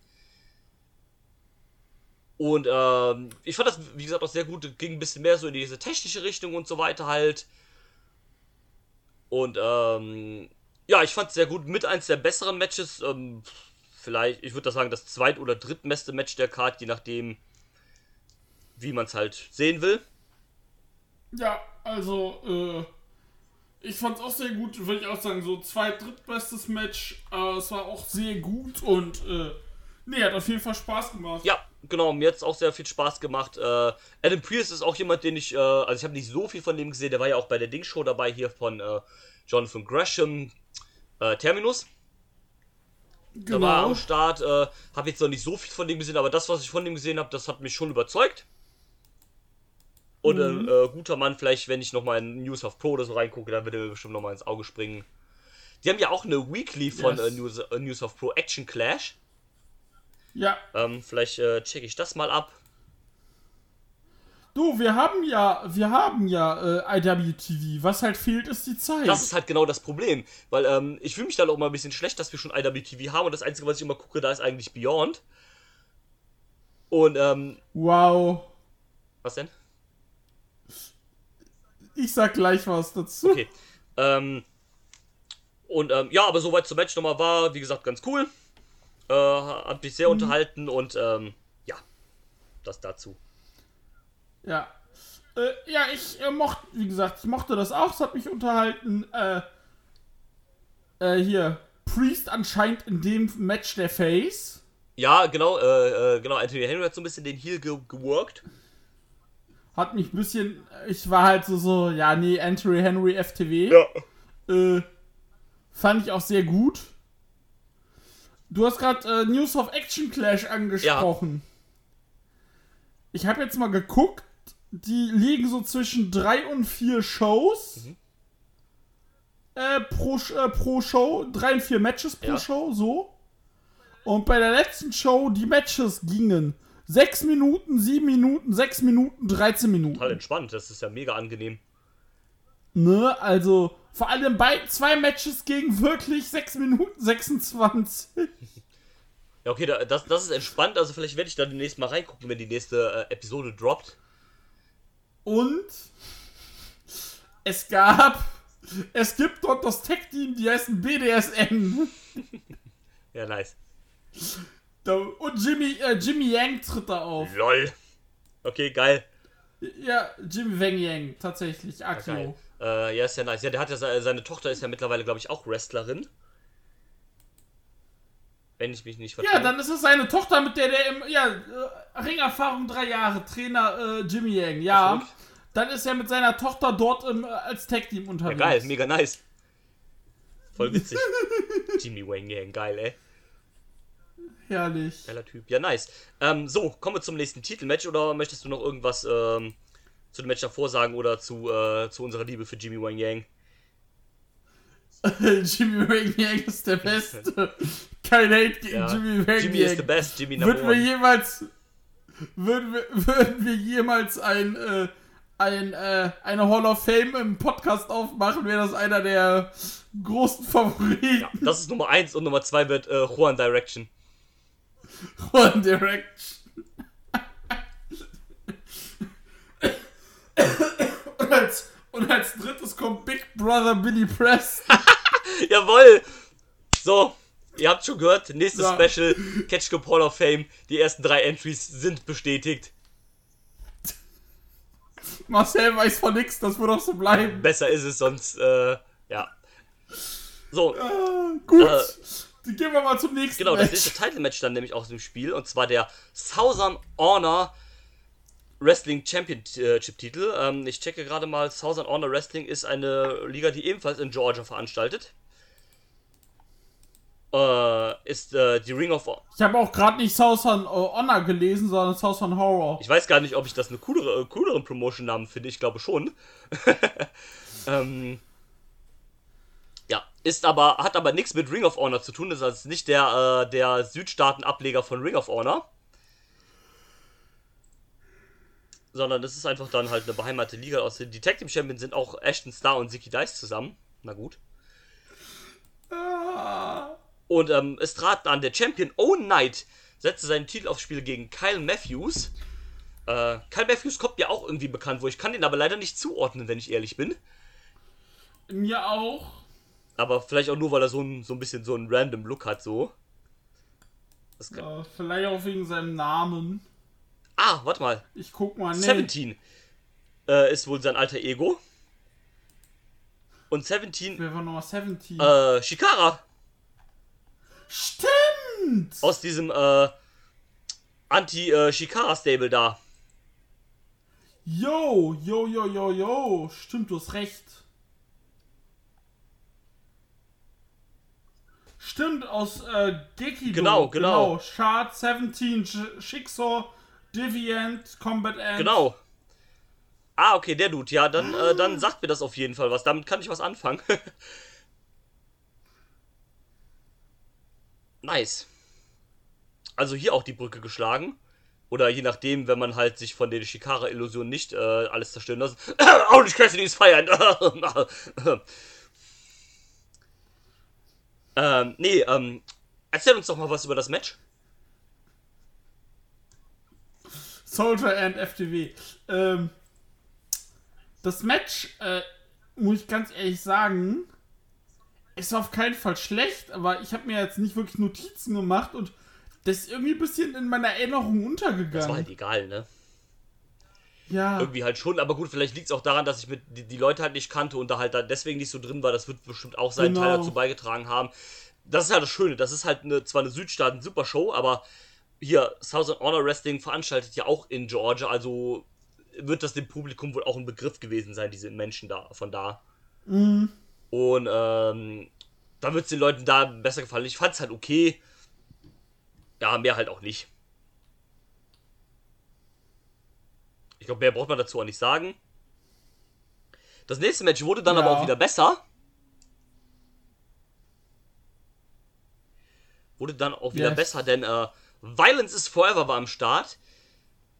Und ähm, ich fand das, wie gesagt, auch sehr gut. Ging ein bisschen mehr so in diese technische Richtung und so weiter halt. Und ähm, ja, ich fand es sehr gut. Mit eins der besseren Matches. Ähm, vielleicht, ich würde da sagen, das zweit- oder drittbeste Match der Card, je nachdem, wie man es halt sehen will. ja, also, äh, ich fand's auch sehr gut, würde ich auch sagen, so zweit, drittbestes Match. Äh, es war auch sehr gut und, äh, nee, hat auf jeden Fall Spaß gemacht. Ja, genau, mir hat es auch sehr viel Spaß gemacht. Äh, Adam Pierce ist auch jemand, den ich, äh, also ich habe nicht so viel von dem gesehen, der war ja auch bei der Ding-Show dabei hier von äh, Jonathan Gresham, äh, Terminus. Da war er am Start, äh, habe jetzt noch nicht so viel von dem gesehen, aber das, was ich von dem gesehen habe, das hat mich schon überzeugt. Und ein äh, guter Mann, vielleicht, wenn ich nochmal in News of Pro oder so reingucke, dann wird er mir bestimmt nochmal ins Auge springen. Die haben ja auch eine Weekly von Yes. News, News of Pro Action Clash. Ja, Ähm, vielleicht äh, checke ich das mal ab. du, wir haben ja, wir haben ja äh, IWTV. Was halt fehlt, ist die Zeit. Das ist halt genau das Problem, weil ähm, ich fühle mich dann auch mal ein bisschen schlecht, dass wir schon IWTV haben und das Einzige, was ich immer gucke, da ist eigentlich Beyond. Und, ähm, wow. was denn? Ich sag gleich was dazu. Okay. Ähm, und, ähm, ja, aber soweit zum Match nochmal war, wie gesagt, ganz cool. Äh, hat mich sehr unterhalten und, ähm, ja, das dazu. Ja. Äh, ja, ich äh, mochte, wie gesagt, ich mochte das auch, es hat mich unterhalten. Äh, äh, hier, Priest anscheinend in dem Match der Face. Ja, genau, äh, äh, genau, Anthony Henry hat so ein bisschen den Heel ge geworkt. Hat mich ein bisschen, ich war halt so, so, ja, nee, Anthony Henry FTW. Ja. Äh, fand ich auch sehr gut. Du hast gerade äh, News of Action Clash angesprochen. Ich habe jetzt mal geguckt, die liegen so zwischen drei und vier Shows. Äh, pro, äh, pro Show, drei und vier Matches pro Ja. Show, so. Und bei der letzten Show, die Matches gingen 6 Minuten, 7 Minuten, 6 Minuten, 13 Minuten. Total entspannt, das ist ja mega angenehm. Ne, also vor allem bei zwei Matches gegen wirklich 6 Minuten 26. Ja, okay, da, das, das ist entspannt, also vielleicht werde ich da demnächst mal reingucken, wenn die nächste äh, Episode droppt. Und es gab, es gibt dort das Tech-Team, die heißen BDSN. Ja, nice. Und Jimmy, äh, Jimmy Yang tritt da auf. LOL. Okay, geil. Ja, Jimmy Wang Yang, tatsächlich, Akio. Geil. Äh, ja, ist ja nice. Ja, der hat ja seine, seine Tochter ist ja mittlerweile, glaube ich, auch Wrestlerin. Wenn ich mich nicht Ja, vertue. dann ist es seine Tochter, mit der der im, ja, äh, Ringerfahrung drei Jahre, Trainer äh, Jimmy Yang, ja. Dann ist er mit seiner Tochter dort im, äh, als Tag-Team ja, unterwegs. geil, mega nice. Voll witzig. Jimmy Wang Yang, geil, ey. Herrlich. Geiler Typ. Ja, nice. Ähm, so, kommen wir zum nächsten Titelmatch oder möchtest du noch irgendwas ähm, zu dem Match davor sagen oder zu, äh, zu unserer Liebe für Jimmy Wang Yang? Jimmy Wang Yang ist der Beste. Kein Hate gegen Ja. Jimmy Wang Jimmy Yang. is the best, Jimmy number Würden wir jemals, würden wir, würden wir jemals ein, äh, ein, äh, eine Hall of Fame im Podcast aufmachen, wäre das einer der großen Favoriten. Ja, das ist Nummer 1 und Nummer 2 wird äh, Juan Direction. One Direction. und, als, und als drittes kommt Big Brother Billy Preston. Jawoll! So, ihr habt schon gehört, nächstes Ja. Special, Catch Cup Hall of Fame. Die ersten drei Entries sind bestätigt. Marcel weiß von nix, das wird auch so bleiben. Besser ist es sonst, äh, ja. So, Ah, gut. Äh, Dann gehen wir mal zum nächsten genau, das Match. nächste Title-Match dann nämlich aus dem Spiel und zwar der Southern Honor Wrestling Championship-Titel. Ähm, ich checke gerade mal, Southern Honor Wrestling ist eine Liga, die ebenfalls in Georgia veranstaltet. Äh, ist äh, die Ring of Ich habe auch gerade nicht Southern äh, Honor gelesen, sondern Southern Horror. Ich weiß gar nicht, ob ich das eine coolere, äh, cooleren Promotion-Namen finde. Ich glaube schon. ähm, ja, ist aber, hat aber nichts mit Ring of Honor zu tun. Das ist also nicht der, äh, der Südstaaten-Ableger von Ring of Honor. Sondern das ist einfach dann halt eine beheimatete Liga. Aus den Tag Team Champions sind auch Ashton Star und Zicky Dice zusammen. Na gut. Und ähm, es traten an, der Champion Owen Knight setzte seinen Titel aufs Spiel gegen Kyle Matthews. Äh, Kyle Matthews kommt mir auch irgendwie bekannt vor. Ich kann den aber leider nicht zuordnen, wenn ich ehrlich bin. Mir auch. Aber vielleicht auch nur, weil er so ein, so ein bisschen so einen random Look hat, so. Äh, vielleicht auch wegen seinem Namen. Ah, warte mal. Ich guck mal. Nee. 17 äh, ist wohl sein alter Ego. Und 17, Wer war Nummer 17? äh, Shikara Stimmt! aus diesem äh, Anti-Shikara-Stable da. Yo, yo, yo, yo, yo. Stimmt, du hast recht. Stimmt, aus äh, Gekido. Genau, genau. Shard 17, J Schicksal, Deviant, Combat End. Genau. Ah, okay, der Dude. Ja, dann, äh, dann sagt mir das auf jeden Fall was. Damit kann ich was anfangen. nice. Also hier auch die Brücke geschlagen. Oder je nachdem, wenn man halt sich von den Shikara-Illusionen nicht äh, alles zerstören lassen. Orange Cassidy ist feiern. ähm, nee, ähm, erzähl uns doch mal was über das Match. Soldier and FTW. Ähm, das Match, äh, muss ich ganz ehrlich sagen, ist auf keinen Fall schlecht, aber ich habe mir jetzt nicht wirklich Notizen gemacht und das ist irgendwie ein bisschen in meiner Erinnerung Das untergegangen. war halt egal, ne? ja, Irgendwie halt schon, aber gut, vielleicht liegt es auch daran, dass ich mit die, die Leute halt nicht kannte und da halt dann deswegen nicht so drin war. Das wird bestimmt auch seinen Teil Genau. dazu beigetragen haben. Das ist halt das Schöne. Das ist halt eine, zwar eine Südstaaten-Super-Show, aber hier, Southern Honor Wrestling veranstaltet ja auch in Georgia, also wird das dem Publikum wohl auch ein Begriff gewesen sein, diese Menschen da, von da. Mhm. Und ähm, da wird es den Leuten da besser gefallen. Ich fand es halt okay. Ja, mehr halt auch nicht. Ich glaube, mehr braucht man dazu auch nicht sagen. Das nächste Match wurde dann Ja. aber auch wieder besser. Wurde dann auch wieder Yes. besser, denn äh, Violence is Forever war am Start.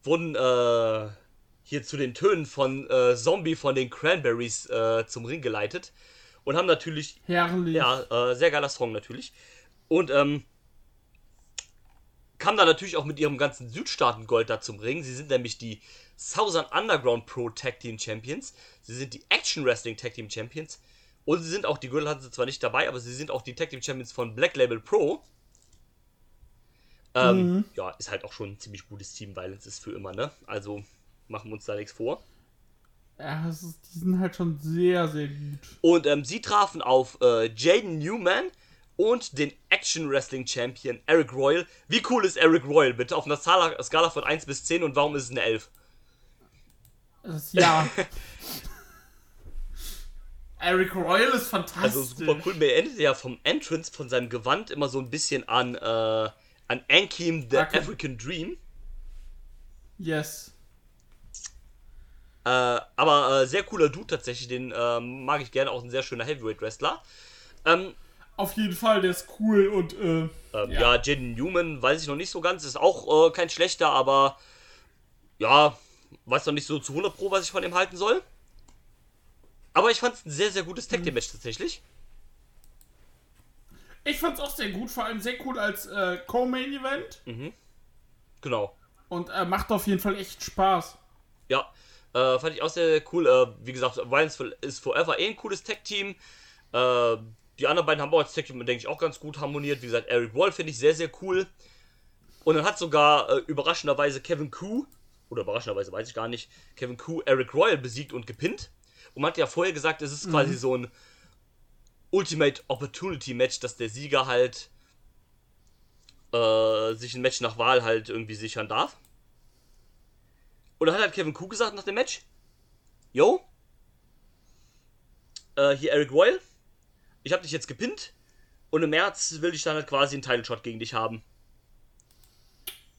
Wurden äh, hier zu den Tönen von äh, Zombie von den Cranberries äh, zum Ring geleitet. Und haben natürlich herrlich. ja, äh, sehr geiler Song natürlich. Und ähm, kam dann natürlich auch mit ihrem ganzen Südstaaten-Gold da zum Ring. Sie sind nämlich die Southern Underground Pro Tag Team Champions. Sie sind die Action Wrestling Tag Team Champions. Und sie sind auch, die Gürtel hatten sie zwar nicht dabei, aber sie sind auch die Tag Team Champions von Black Label Pro. Ähm, Ja, ist halt auch schon ein ziemlich gutes Team, weil es ist für immer, ne? Also machen wir uns da nichts vor. Ja, es ist, die sind halt schon sehr, sehr gut. Und ähm, sie trafen auf äh, Jaden Newman und den Action Wrestling Champion Eric Royal. Wie cool ist Eric Royal bitte? Auf einer Skala, von 1 bis 10 und warum ist es eine 11? Das, ja. Eric Royal ist fantastisch. Also super cool. Mir erinnert ja vom Entrance, von seinem Gewand immer so ein bisschen an, äh, an Ankim, The. African Dream. Yes. Äh, aber äh, sehr cooler Dude tatsächlich, den ähm, mag ich gerne, auch ein sehr schöner Heavyweight Wrestler. Ähm, Auf jeden Fall, der ist cool und äh, ähm, ja, Ja. Jaden Newman weiß ich noch nicht so ganz, ist auch äh, kein schlechter, aber ja, weiß noch nicht so zu 100 Pro, was ich von ihm halten soll. Aber ich fand es ein sehr, sehr gutes Tag Team Match tatsächlich. ich fand's auch sehr gut, vor allem sehr cool als äh, Co-Main Event Genau. und äh, macht auf jeden Fall echt Spaß. Ja, äh, fand ich auch sehr, sehr cool. Äh, wie gesagt, Violence ist Forever eh ein cooles Tag-Team. Äh, die anderen beiden haben auch als Tag-Team, denke ich, auch ganz gut harmoniert. Wie gesagt, Eric Wall finde ich sehr, sehr cool. Und dann hat sogar äh, überraschenderweise Kevin Koo, oder überraschenderweise weiß ich gar nicht, Kevin Koo Eric Royal besiegt und gepinnt. Und man hat ja vorher gesagt, es ist quasi so ein Ultimate Opportunity Match, dass der Sieger halt äh, sich ein Match nach Wahl halt irgendwie sichern darf. Und dann hat halt Kevin Kuh gesagt nach dem Match: Yo, äh, hier Eric Royal, ich habe dich jetzt gepinnt und im März will ich dann halt quasi einen Title Shot gegen dich haben.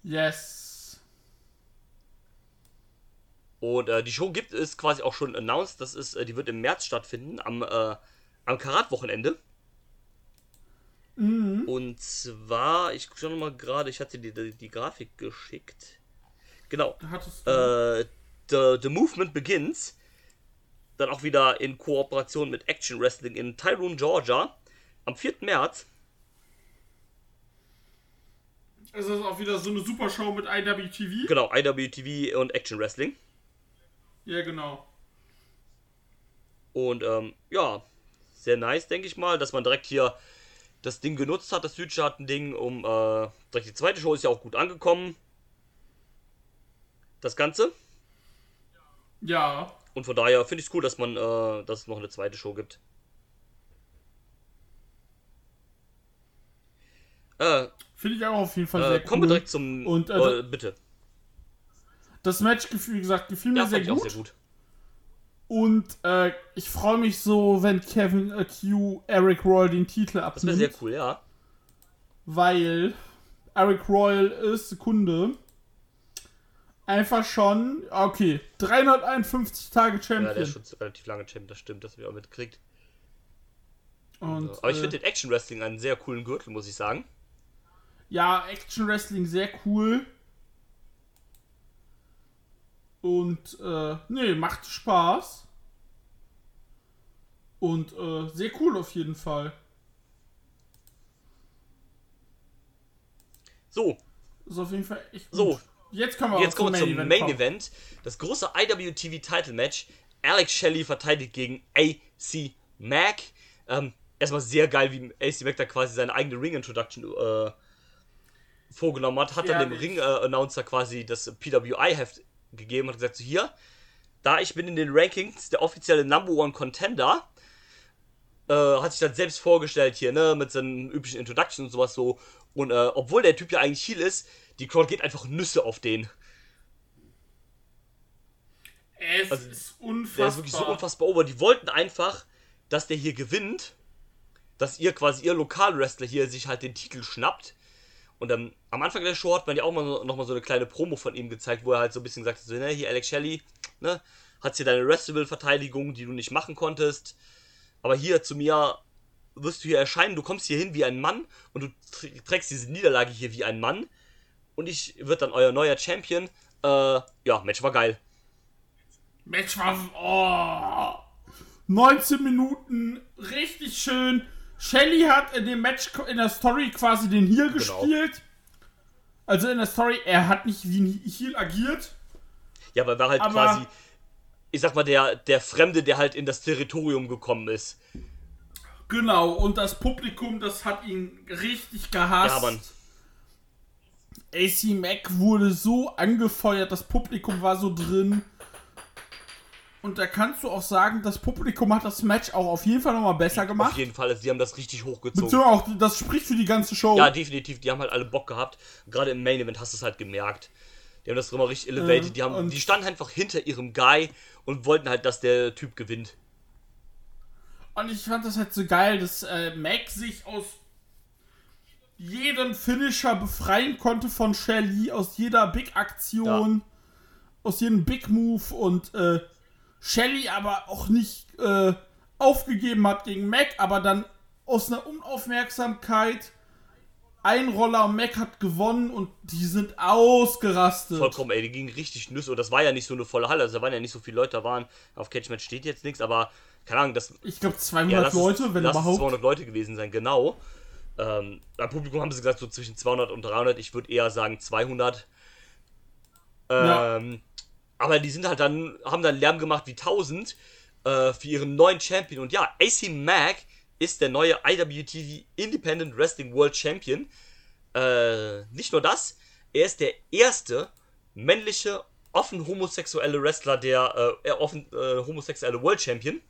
Yes. Und äh, die Show gibt es quasi auch schon announced, das ist, äh, die wird im März stattfinden, am, äh, am Karat-Wochenende. Und zwar, ich schau noch mal gerade, ich hatte dir die, die Grafik geschickt. Genau. Äh, the, the Movement Begins. Dann auch wieder in Kooperation mit Action Wrestling in Tyrone, Georgia. Am 4. März. es ist auch wieder so eine super Show mit IWTV. Genau, IWTV und Action Wrestling. Ja, genau. Und ähm, ja, sehr nice, denke ich mal, dass man direkt hier das Ding genutzt hat, das Südstaaten-Ding, um äh, direkt die zweite Show ist ja auch gut angekommen. Das Ganze. Ja. Und von daher finde ich es cool, dass man, äh, dass es noch eine zweite Show gibt. Äh, Finde ich auch auf jeden Fall Äh, sehr kommen cool. wir direkt zum. Und, äh, äh, bitte. Das Match, wie gesagt, gefiel mir Ja, sehr, gut. sehr gut. Und äh, ich freue mich so, wenn Kevin äh, Q Eric Royal den Titel Das wäre abnimmt. sehr cool, ja. Weil Eric Royal ist, Sekunde, einfach schon, okay, 351 Tage Ja, Champion. der ist schon relativ lange Champion, das stimmt, das habe ich auch mitgekriegt. Und, Aber ich äh, finde den Action Wrestling einen sehr coolen Gürtel, muss ich sagen. Ja, Action Wrestling sehr cool. Und, äh, nee, macht Spaß. Und, äh, sehr cool auf jeden Fall. So, Ist auf jeden Fall echt gut. So. Jetzt kommen wir jetzt kommen wir zum Main kommen. Event. Das große IWTV Title Match. Alex Shelley verteidigt gegen AC Mack. Ähm, erstmal sehr geil, wie AC Mack da quasi seine eigene Ring Introduction äh, vorgenommen hat. Hat dann dem Herrlich. Ring äh, Announcer quasi das PWI-Heft gegeben und gesagt: so, Hier, da ich bin in den Rankings der offizielle Number One Contender. Äh, hat sich dann selbst vorgestellt hier, ne, mit seinen üblichen Introduction und sowas so. Und äh, obwohl der Typ ja eigentlich Heal ist, die Crowd geht einfach Nüsse auf den. Es Also, ist unfassbar. Der ist wirklich so unfassbar over. Die wollten einfach, dass der hier gewinnt. Dass ihr quasi, ihr Lokalwrestler hier sich halt den Titel schnappt. Und dann am Anfang der Show hat man ja auch mal so, noch mal so eine kleine Promo von ihm gezeigt, wo er halt so ein bisschen hat, so, ne, hier Alex Shelley, ne, hat hier deine Wrestable-Verteidigung, die du nicht machen konntest. Aber hier zu mir wirst du hier erscheinen, du kommst hier hin wie ein Mann und du tr- trägst diese Niederlage hier wie ein Mann. Und ich wird dann euer neuer Champion. Äh, ja, Match war geil. Match war. Oh, 19 Minuten, richtig schön. Shelly hat in dem Match in der Story quasi den Heel gespielt. Also in der Story, er hat nicht wie ein Heel agiert. Ja, aber war halt Aber- quasi, ich sag mal, der, der Fremde, der halt in das Territorium gekommen ist. Genau, und das Publikum, das hat ihn richtig gehasst. Ja, Mann. AC Mack wurde so angefeuert, das Publikum war so drin. Und da kannst du auch sagen, das Publikum hat das Match auch auf jeden Fall nochmal besser Auf gemacht. jeden Fall, also die haben das richtig hochgezogen. Beziehungsweise auch, das spricht für die ganze Show. Ja, definitiv, die haben halt alle Bock gehabt. Gerade im Main Event hast du es halt gemerkt. Die haben das immer richtig elevated. Ja, die, haben, die standen einfach hinter ihrem Guy und wollten halt, dass der Typ gewinnt. Und ich fand das halt so geil, dass äh, Mac sich aus jedem Finisher befreien konnte von Shelly, aus jeder Big-Aktion, aus jedem Big-Move und äh, Shelly aber auch nicht äh, aufgegeben hat gegen Mac, aber dann aus einer Unaufmerksamkeit ein Roller und Mac hat gewonnen und die sind ausgerastet. Vollkommen, ey, die gingen richtig Nüsse. Und das war ja nicht so eine volle Halle, also da waren ja nicht so viele Leute da waren. Auf Catchmatch steht jetzt nichts, aber keine Ahnung, das, Ich glaube 200 ja, Leute, ist, wenn lass es überhaupt. 200 Leute gewesen sein, genau. Ähm, beim Publikum haben sie gesagt, so zwischen 200 und 300. Ich würde eher sagen 200. Ja. Ähm, Aber die sind halt dann, haben dann Lärm gemacht wie 1000 äh, für ihren neuen Champion. Und ja, AC Mack ist der neue IWTV Independent Wrestling World Champion. Äh, nicht nur das, er ist der erste männliche, offen homosexuelle Wrestler, der äh, äh, offen äh, homosexuelle World Champion.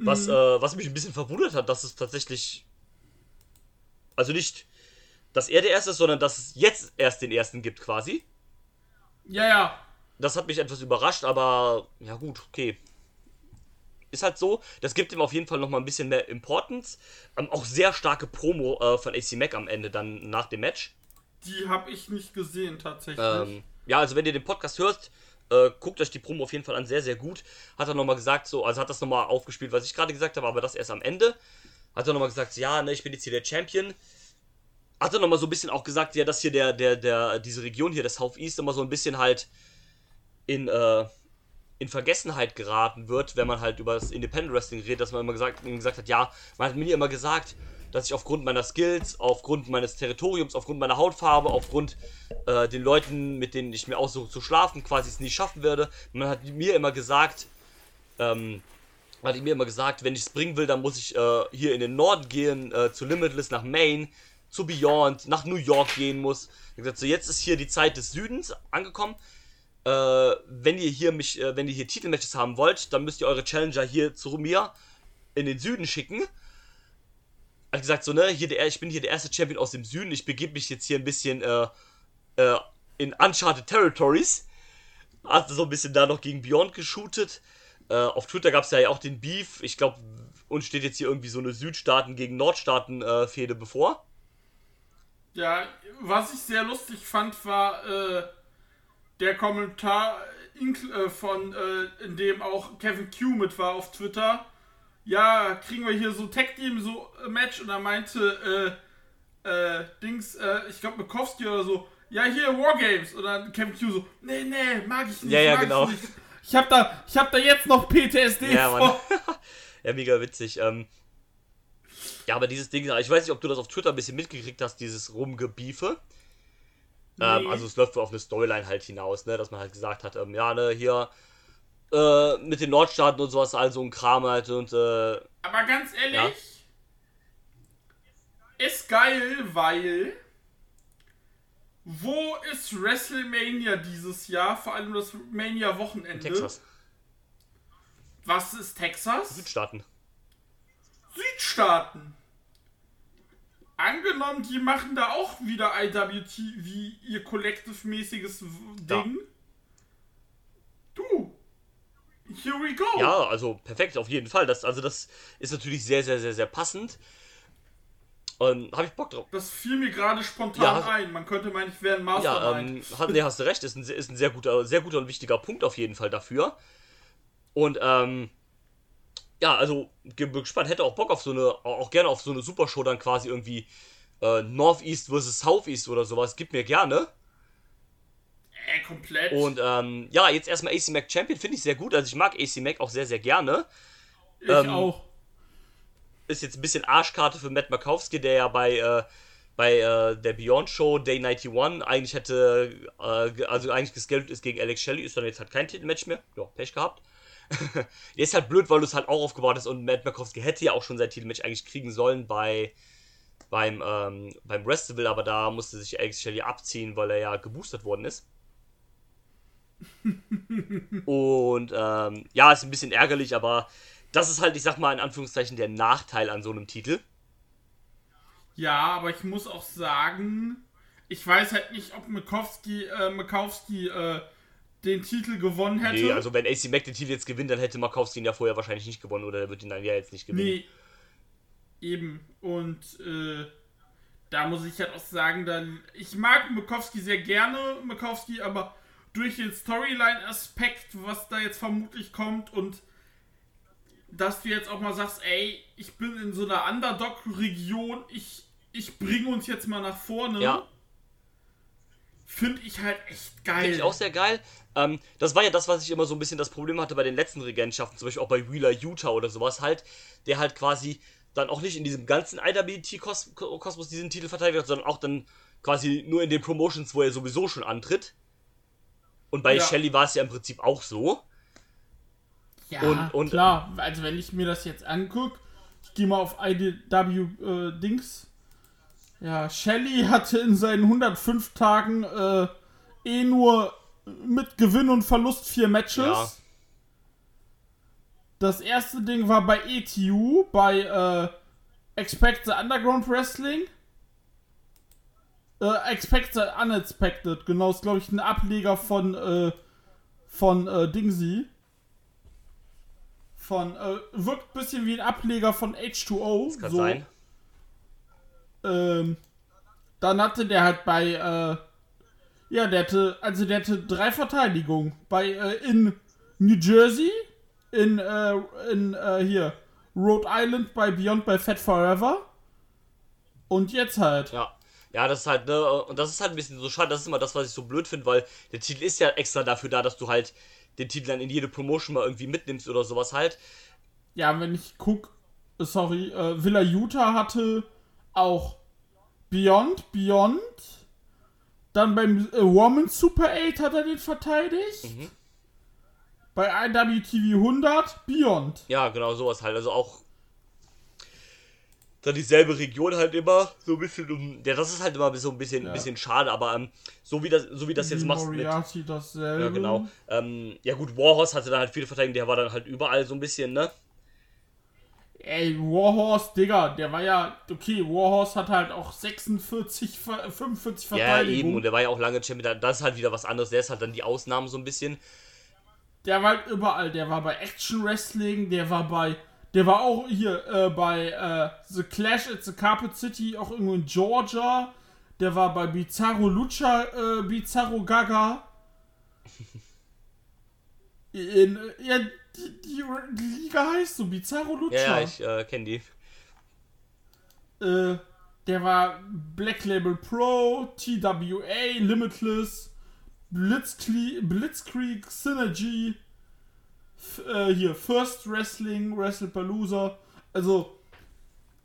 Was, äh, was mich ein bisschen verwundert hat, dass es tatsächlich. Also nicht, dass er der Erste ist, sondern dass es jetzt erst den Ersten gibt, quasi. Ja, ja. Das hat mich etwas überrascht, aber ja gut, okay. Ist halt so. Das gibt ihm auf jeden Fall nochmal ein bisschen mehr Importance. Ähm, auch sehr starke Promo äh, von AC Mack am Ende dann nach dem Match. Die habe ich nicht gesehen, tatsächlich. Ähm, ja, also wenn ihr den Podcast hört, äh, guckt euch die Promo auf jeden Fall an, sehr, sehr gut. Hat er nochmal gesagt, so, also hat das nochmal aufgespielt, was ich gerade gesagt habe, aber das erst am Ende. Hat er nochmal gesagt, ja, ne, ich bin jetzt hier der Champion. Hat er nochmal so ein bisschen auch gesagt, ja, dass hier der, der, der, diese Region hier, das Southeast, immer so ein bisschen halt in, äh, in Vergessenheit geraten wird, wenn man halt über das Independent Wrestling redet, dass man immer gesagt, gesagt hat, ja, man hat mir immer gesagt, dass ich aufgrund meiner Skills, aufgrund meines Territoriums, aufgrund meiner Hautfarbe, aufgrund äh, den Leuten, mit denen ich mir aussuche zu schlafen, quasi es nie schaffen werde. Man hat mir immer gesagt, ähm, hat mir immer gesagt, wenn ich es bringen will, dann muss ich äh, hier in den Norden gehen, äh, zu Limitless, nach Maine, zu Beyond, nach New York gehen muss. Hat gesagt, so jetzt ist hier die Zeit des Südens angekommen. Äh, wenn ihr hier mich, äh, wenn ihr hier Titelmatches haben wollt, dann müsst ihr eure Challenger hier zu mir in den Süden schicken. Hat gesagt, so, ne, hier der, ich bin hier der erste Champion aus dem Süden, ich begebe mich jetzt hier ein bisschen äh, äh, in Uncharted Territories. Hat so ein bisschen da noch gegen Beyond geshootet. Äh, auf Twitter gab es ja auch den Beef. Ich glaube, uns steht jetzt hier irgendwie so eine Südstaaten gegen Nordstaaten-Fehde bevor. Ja, was ich sehr lustig fand, war äh, der Kommentar äh, von, äh, in dem auch Kevin Q mit war auf Twitter. Ja, kriegen wir hier so Tag Team so äh, Match und er meinte, äh, äh, Dings, äh, ich glaube Mikowski oder so, ja hier Wargames und dann Kevin Q so, nee, nee, mag ich nicht, Ja, ja, mag genau. ich nicht. Ich hab da, ich hab da jetzt noch PTSD Ja, vor. ja, mega witzig. Ähm, ja, aber dieses Ding, ich weiß nicht, ob du das auf Twitter ein bisschen mitgekriegt hast, dieses Rumgebiefe. Ähm, Nee. also es läuft wohl auf eine Storyline halt hinaus, ne, dass man halt gesagt hat, ähm, ja, ne, hier äh, mit den Nordstaaten und sowas, also ein Kram halt und äh, Aber ganz ehrlich, Ja. ist geil, weil wo ist WrestleMania dieses Jahr? Vor allem das Mania-Wochenende. Texas, Was ist Texas? Südstaaten. Südstaaten. Angenommen, die machen da auch wieder IWT wie ihr Collective-mäßiges W- Ja. Here we go. Ja, also perfekt, auf jeden Fall. Das, also das ist natürlich sehr, sehr, sehr, sehr passend. Ähm, Habe ich Bock drauf. Das fiel mir gerade spontan Ja. ein. Man könnte meinen, ich wäre ein Ja, Mastermind. ähm, hast, nee, hast du recht, ist ein, ist ein sehr guter, sehr guter und wichtiger Punkt auf jeden Fall dafür. Und ähm, ja, also bin gespannt, hätte auch Bock auf so eine, auch gerne auf so eine Supershow dann quasi irgendwie äh, Northeast versus Southeast oder sowas. Gibt mir gerne. Äh, komplett. Und ähm, ja, jetzt erstmal AC Mac Champion finde ich sehr gut. Also ich mag AC Mac auch sehr, sehr gerne. ich ähm, auch. ist jetzt ein bisschen Arschkarte für Matt Makowski, der ja bei, äh, bei äh, der Beyond Show Day 91 eigentlich hätte, äh, also eigentlich geschedult ist gegen Alex Shelley, ist dann jetzt halt kein Titelmatch mehr. Ja, Pech gehabt. Der ist halt blöd, weil du es halt auch aufgebaut hast und Matt Makowski hätte ja auch schon sein Titelmatch eigentlich kriegen sollen bei beim, ähm, beim Festival, aber da musste sich Alex Shelley abziehen, weil er ja geboostert worden ist. Und ähm, ja, ist ein bisschen ärgerlich, aber das ist halt, ich sag mal in Anführungszeichen, der Nachteil an so einem Titel. Ja, aber ich muss auch sagen, ich weiß halt nicht, ob Mikowski, äh, Mikowski äh, den Titel gewonnen hätte. Nee, also wenn AC Mack den Titel jetzt gewinnt, dann hätte Markowski ihn ja vorher wahrscheinlich nicht gewonnen oder er wird ihn dann ja jetzt nicht gewinnen. Nee, eben. Und äh, da muss ich halt auch sagen, dann, ich mag Mikowski sehr gerne, Mikowski, aber durch den Storyline-Aspekt, was da jetzt vermutlich kommt und dass du jetzt auch mal sagst, ey, ich bin in so einer Underdog-Region, ich, ich bringe uns jetzt mal nach vorne. Ja. Finde ich halt echt geil. Finde ich auch sehr geil. Ähm, das war ja das, was ich immer so ein bisschen das Problem hatte bei den letzten Regentschaften, zum Beispiel auch bei Wheeler Utah oder sowas halt, der halt quasi dann auch nicht in diesem ganzen IWT-Kosmos diesen Titel verteidigt hat, sondern auch dann quasi nur in den Promotions, wo er sowieso schon antritt. Und bei Ja. Shelly war es ja im Prinzip auch so. Ja, Und- und- klar. Also wenn ich mir das jetzt angucke, ich gehe mal auf IDW äh, Dings. Ja, Shelly hatte in seinen 105 Tagen äh, eh nur mit Gewinn und Verlust vier Matches. Ja. Das erste Ding war bei ETU, bei äh, Expect the Underground Wrestling. Äh, Expect the Unexpected, genau, ist glaube ich ein Ableger von, äh, von äh, Dingsy. Von, äh, wirkt ein bisschen wie ein Ableger von H2O. Kann so. sein. Ähm, dann hatte der halt bei, äh, ja, der hatte, also der hatte drei Verteidigungen. Bei, äh, in New Jersey, in, äh, in, äh, hier, Rhode Island bei Beyond bei Fat Forever. Und jetzt halt. Ja. Ja, das ist halt, ne, und das ist halt ein bisschen so schade, das ist immer das, was ich so blöd finde, weil der Titel ist ja extra dafür da, dass du halt den Titel dann in jede Promotion mal irgendwie mitnimmst oder sowas halt. Ja, wenn ich guck, sorry, äh, Villa Utah hatte auch Beyond, Beyond. Dann beim äh, Women's Super 8 hat er den verteidigt. Bei IWTV 100 Beyond. Ja, genau, sowas halt. Also auch dann dieselbe Region halt immer so ein bisschen um. Ja, das ist halt immer so ein bisschen, ein bisschen schade, aber ähm, so wie das, so wie das jetzt machst mit. Dasselbe. Ja, genau. Ähm, ja gut, Warhorse hatte dann halt viele Verteidigungen, der war dann halt überall so ein bisschen, ne? Ey, Warhorse, Digga, der war ja, okay, Warhorse hat halt auch 46, Ver- 45 Ja, Verteidigungen. eben, und der war ja auch lange Champion. Das ist halt wieder was anderes. Der ist halt dann die Ausnahmen so ein bisschen. Der war halt überall. Der war bei Action Wrestling, der war bei. Der war auch hier äh, bei äh, The Clash at the Carpet City, auch irgendwo in Georgia. Der war bei Bizarro Lucha, äh, Bizarro Gaga. In, ja, die, die, die Liga heißt so, Bizarro Lucha. Ja, ich äh, kenne die. Äh, der war Black Label Pro, TWA, Limitless, Blitzkrieg, Blitzkrieg Synergy, äh, hier First Wrestling, WrestlePalooza. Also,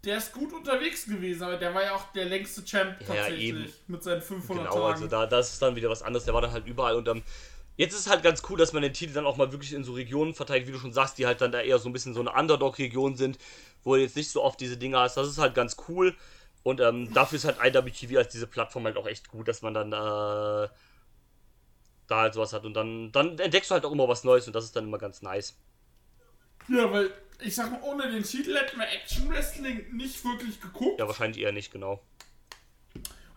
der ist gut unterwegs gewesen, aber der war ja auch der längste Champ Ja, tatsächlich eben. mit seinen 500 Genau, Tagen. also da, das ist dann wieder was anderes. Der war dann halt überall und ähm, jetzt ist es halt ganz cool, dass man den Titel dann auch mal wirklich in so Regionen verteilt, wie du schon sagst, die halt dann da eher so ein bisschen so eine Underdog-Region sind, wo du jetzt nicht so oft diese Dinger hast. Das ist halt ganz cool. Und ähm, dafür ist halt IWTV als diese Plattform halt auch echt gut, dass man dann äh, da halt sowas hat. Und dann, dann entdeckst du halt auch immer was Neues und das ist dann immer ganz nice. ja, weil ich sag mal, ohne den Titel hätten wir Action Wrestling nicht wirklich geguckt. Ja, wahrscheinlich eher nicht, genau.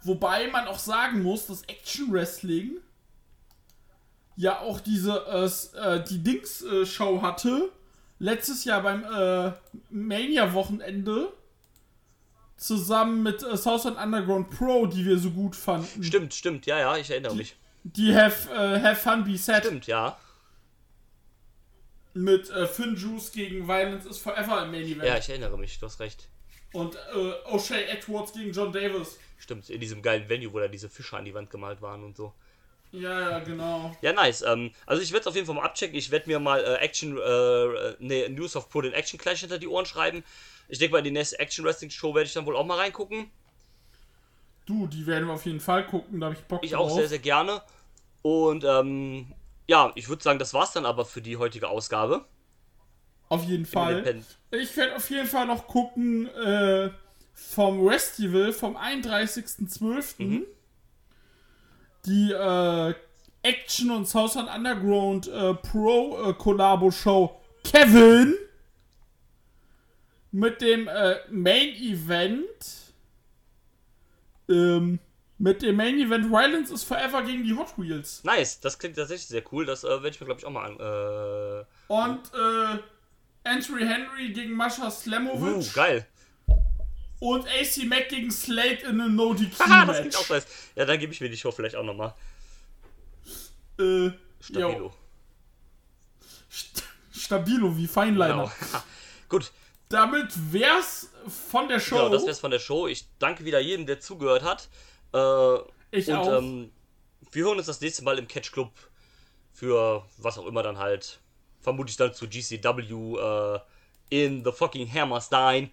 Wobei man auch sagen muss, dass Action Wrestling ja auch diese äh, äh, die Dings äh, Show hatte letztes Jahr beim äh, Mania Wochenende zusammen mit äh, Southern Underground Pro, die wir so gut fanden. Stimmt, stimmt, ja, ja, ich erinnere mich. Die have, äh, have Fun Be Set Stimmt, ja. mit äh, Finn Juice gegen Violence is Forever im Main Event Ja, ich erinnere mich, du hast recht. und äh, O'Shea Edwards gegen John Davis. Stimmt, in diesem geilen Venue, wo da diese Fische an die Wand gemalt waren und so. Ja, ja, genau. Ja, nice. Ähm, also ich werde es auf jeden Fall mal abchecken. Ich werde mir mal äh, Action, äh, ne, News of Pro den Action Clash hinter die Ohren schreiben. Ich denke mal, in die nächste Action Wrestling Show werde ich dann wohl auch mal reingucken. Du, die werden wir auf jeden Fall gucken, da habe ich Bock Ich drauf. auch sehr, sehr gerne. Und ähm, ja, ich würde sagen, das war's dann aber für die heutige Ausgabe. Auf jeden Fall. Ich werde auf jeden Fall noch gucken äh, vom Festival vom 31.12. Mhm. Die äh, Action und Southern Underground äh, Pro äh, Collabo Show Kevin mit dem äh, Main Event ähm, mit dem Main Event Violence is Forever gegen die Hot Wheels Nice, das klingt tatsächlich sehr cool. Das äh, werde ich mir, glaube ich, auch mal an. Äh, und äh, Entry Henry gegen Mascha Slamovic uh, geil. und AC Mack gegen Slade in einem No DQ Haha, das klingt auch nice. Ja, dann gebe ich mir die Show vielleicht auch nochmal. Äh, Stabilo. St Stabilo wie Feinliner. Genau. Gut, Damit wär's von der Show. genau, das wär's von der Show. Ich danke wieder jedem, der zugehört hat. Äh, Ich und, auch. Ähm, wir hören uns das nächste Mal im Catch Club für was auch immer dann halt. Vermutlich dann zu GCW äh, in the fucking Hammerstein.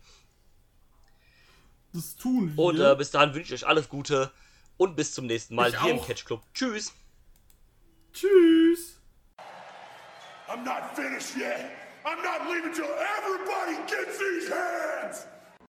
das tun wir. Und äh, bis dahin wünsche ich euch alles Gute und bis zum nächsten Mal Ich hier im auch. Catch Club. Tschüss. Tschüss. I'm not finished yet. I'm not leaving till everybody gets these hands.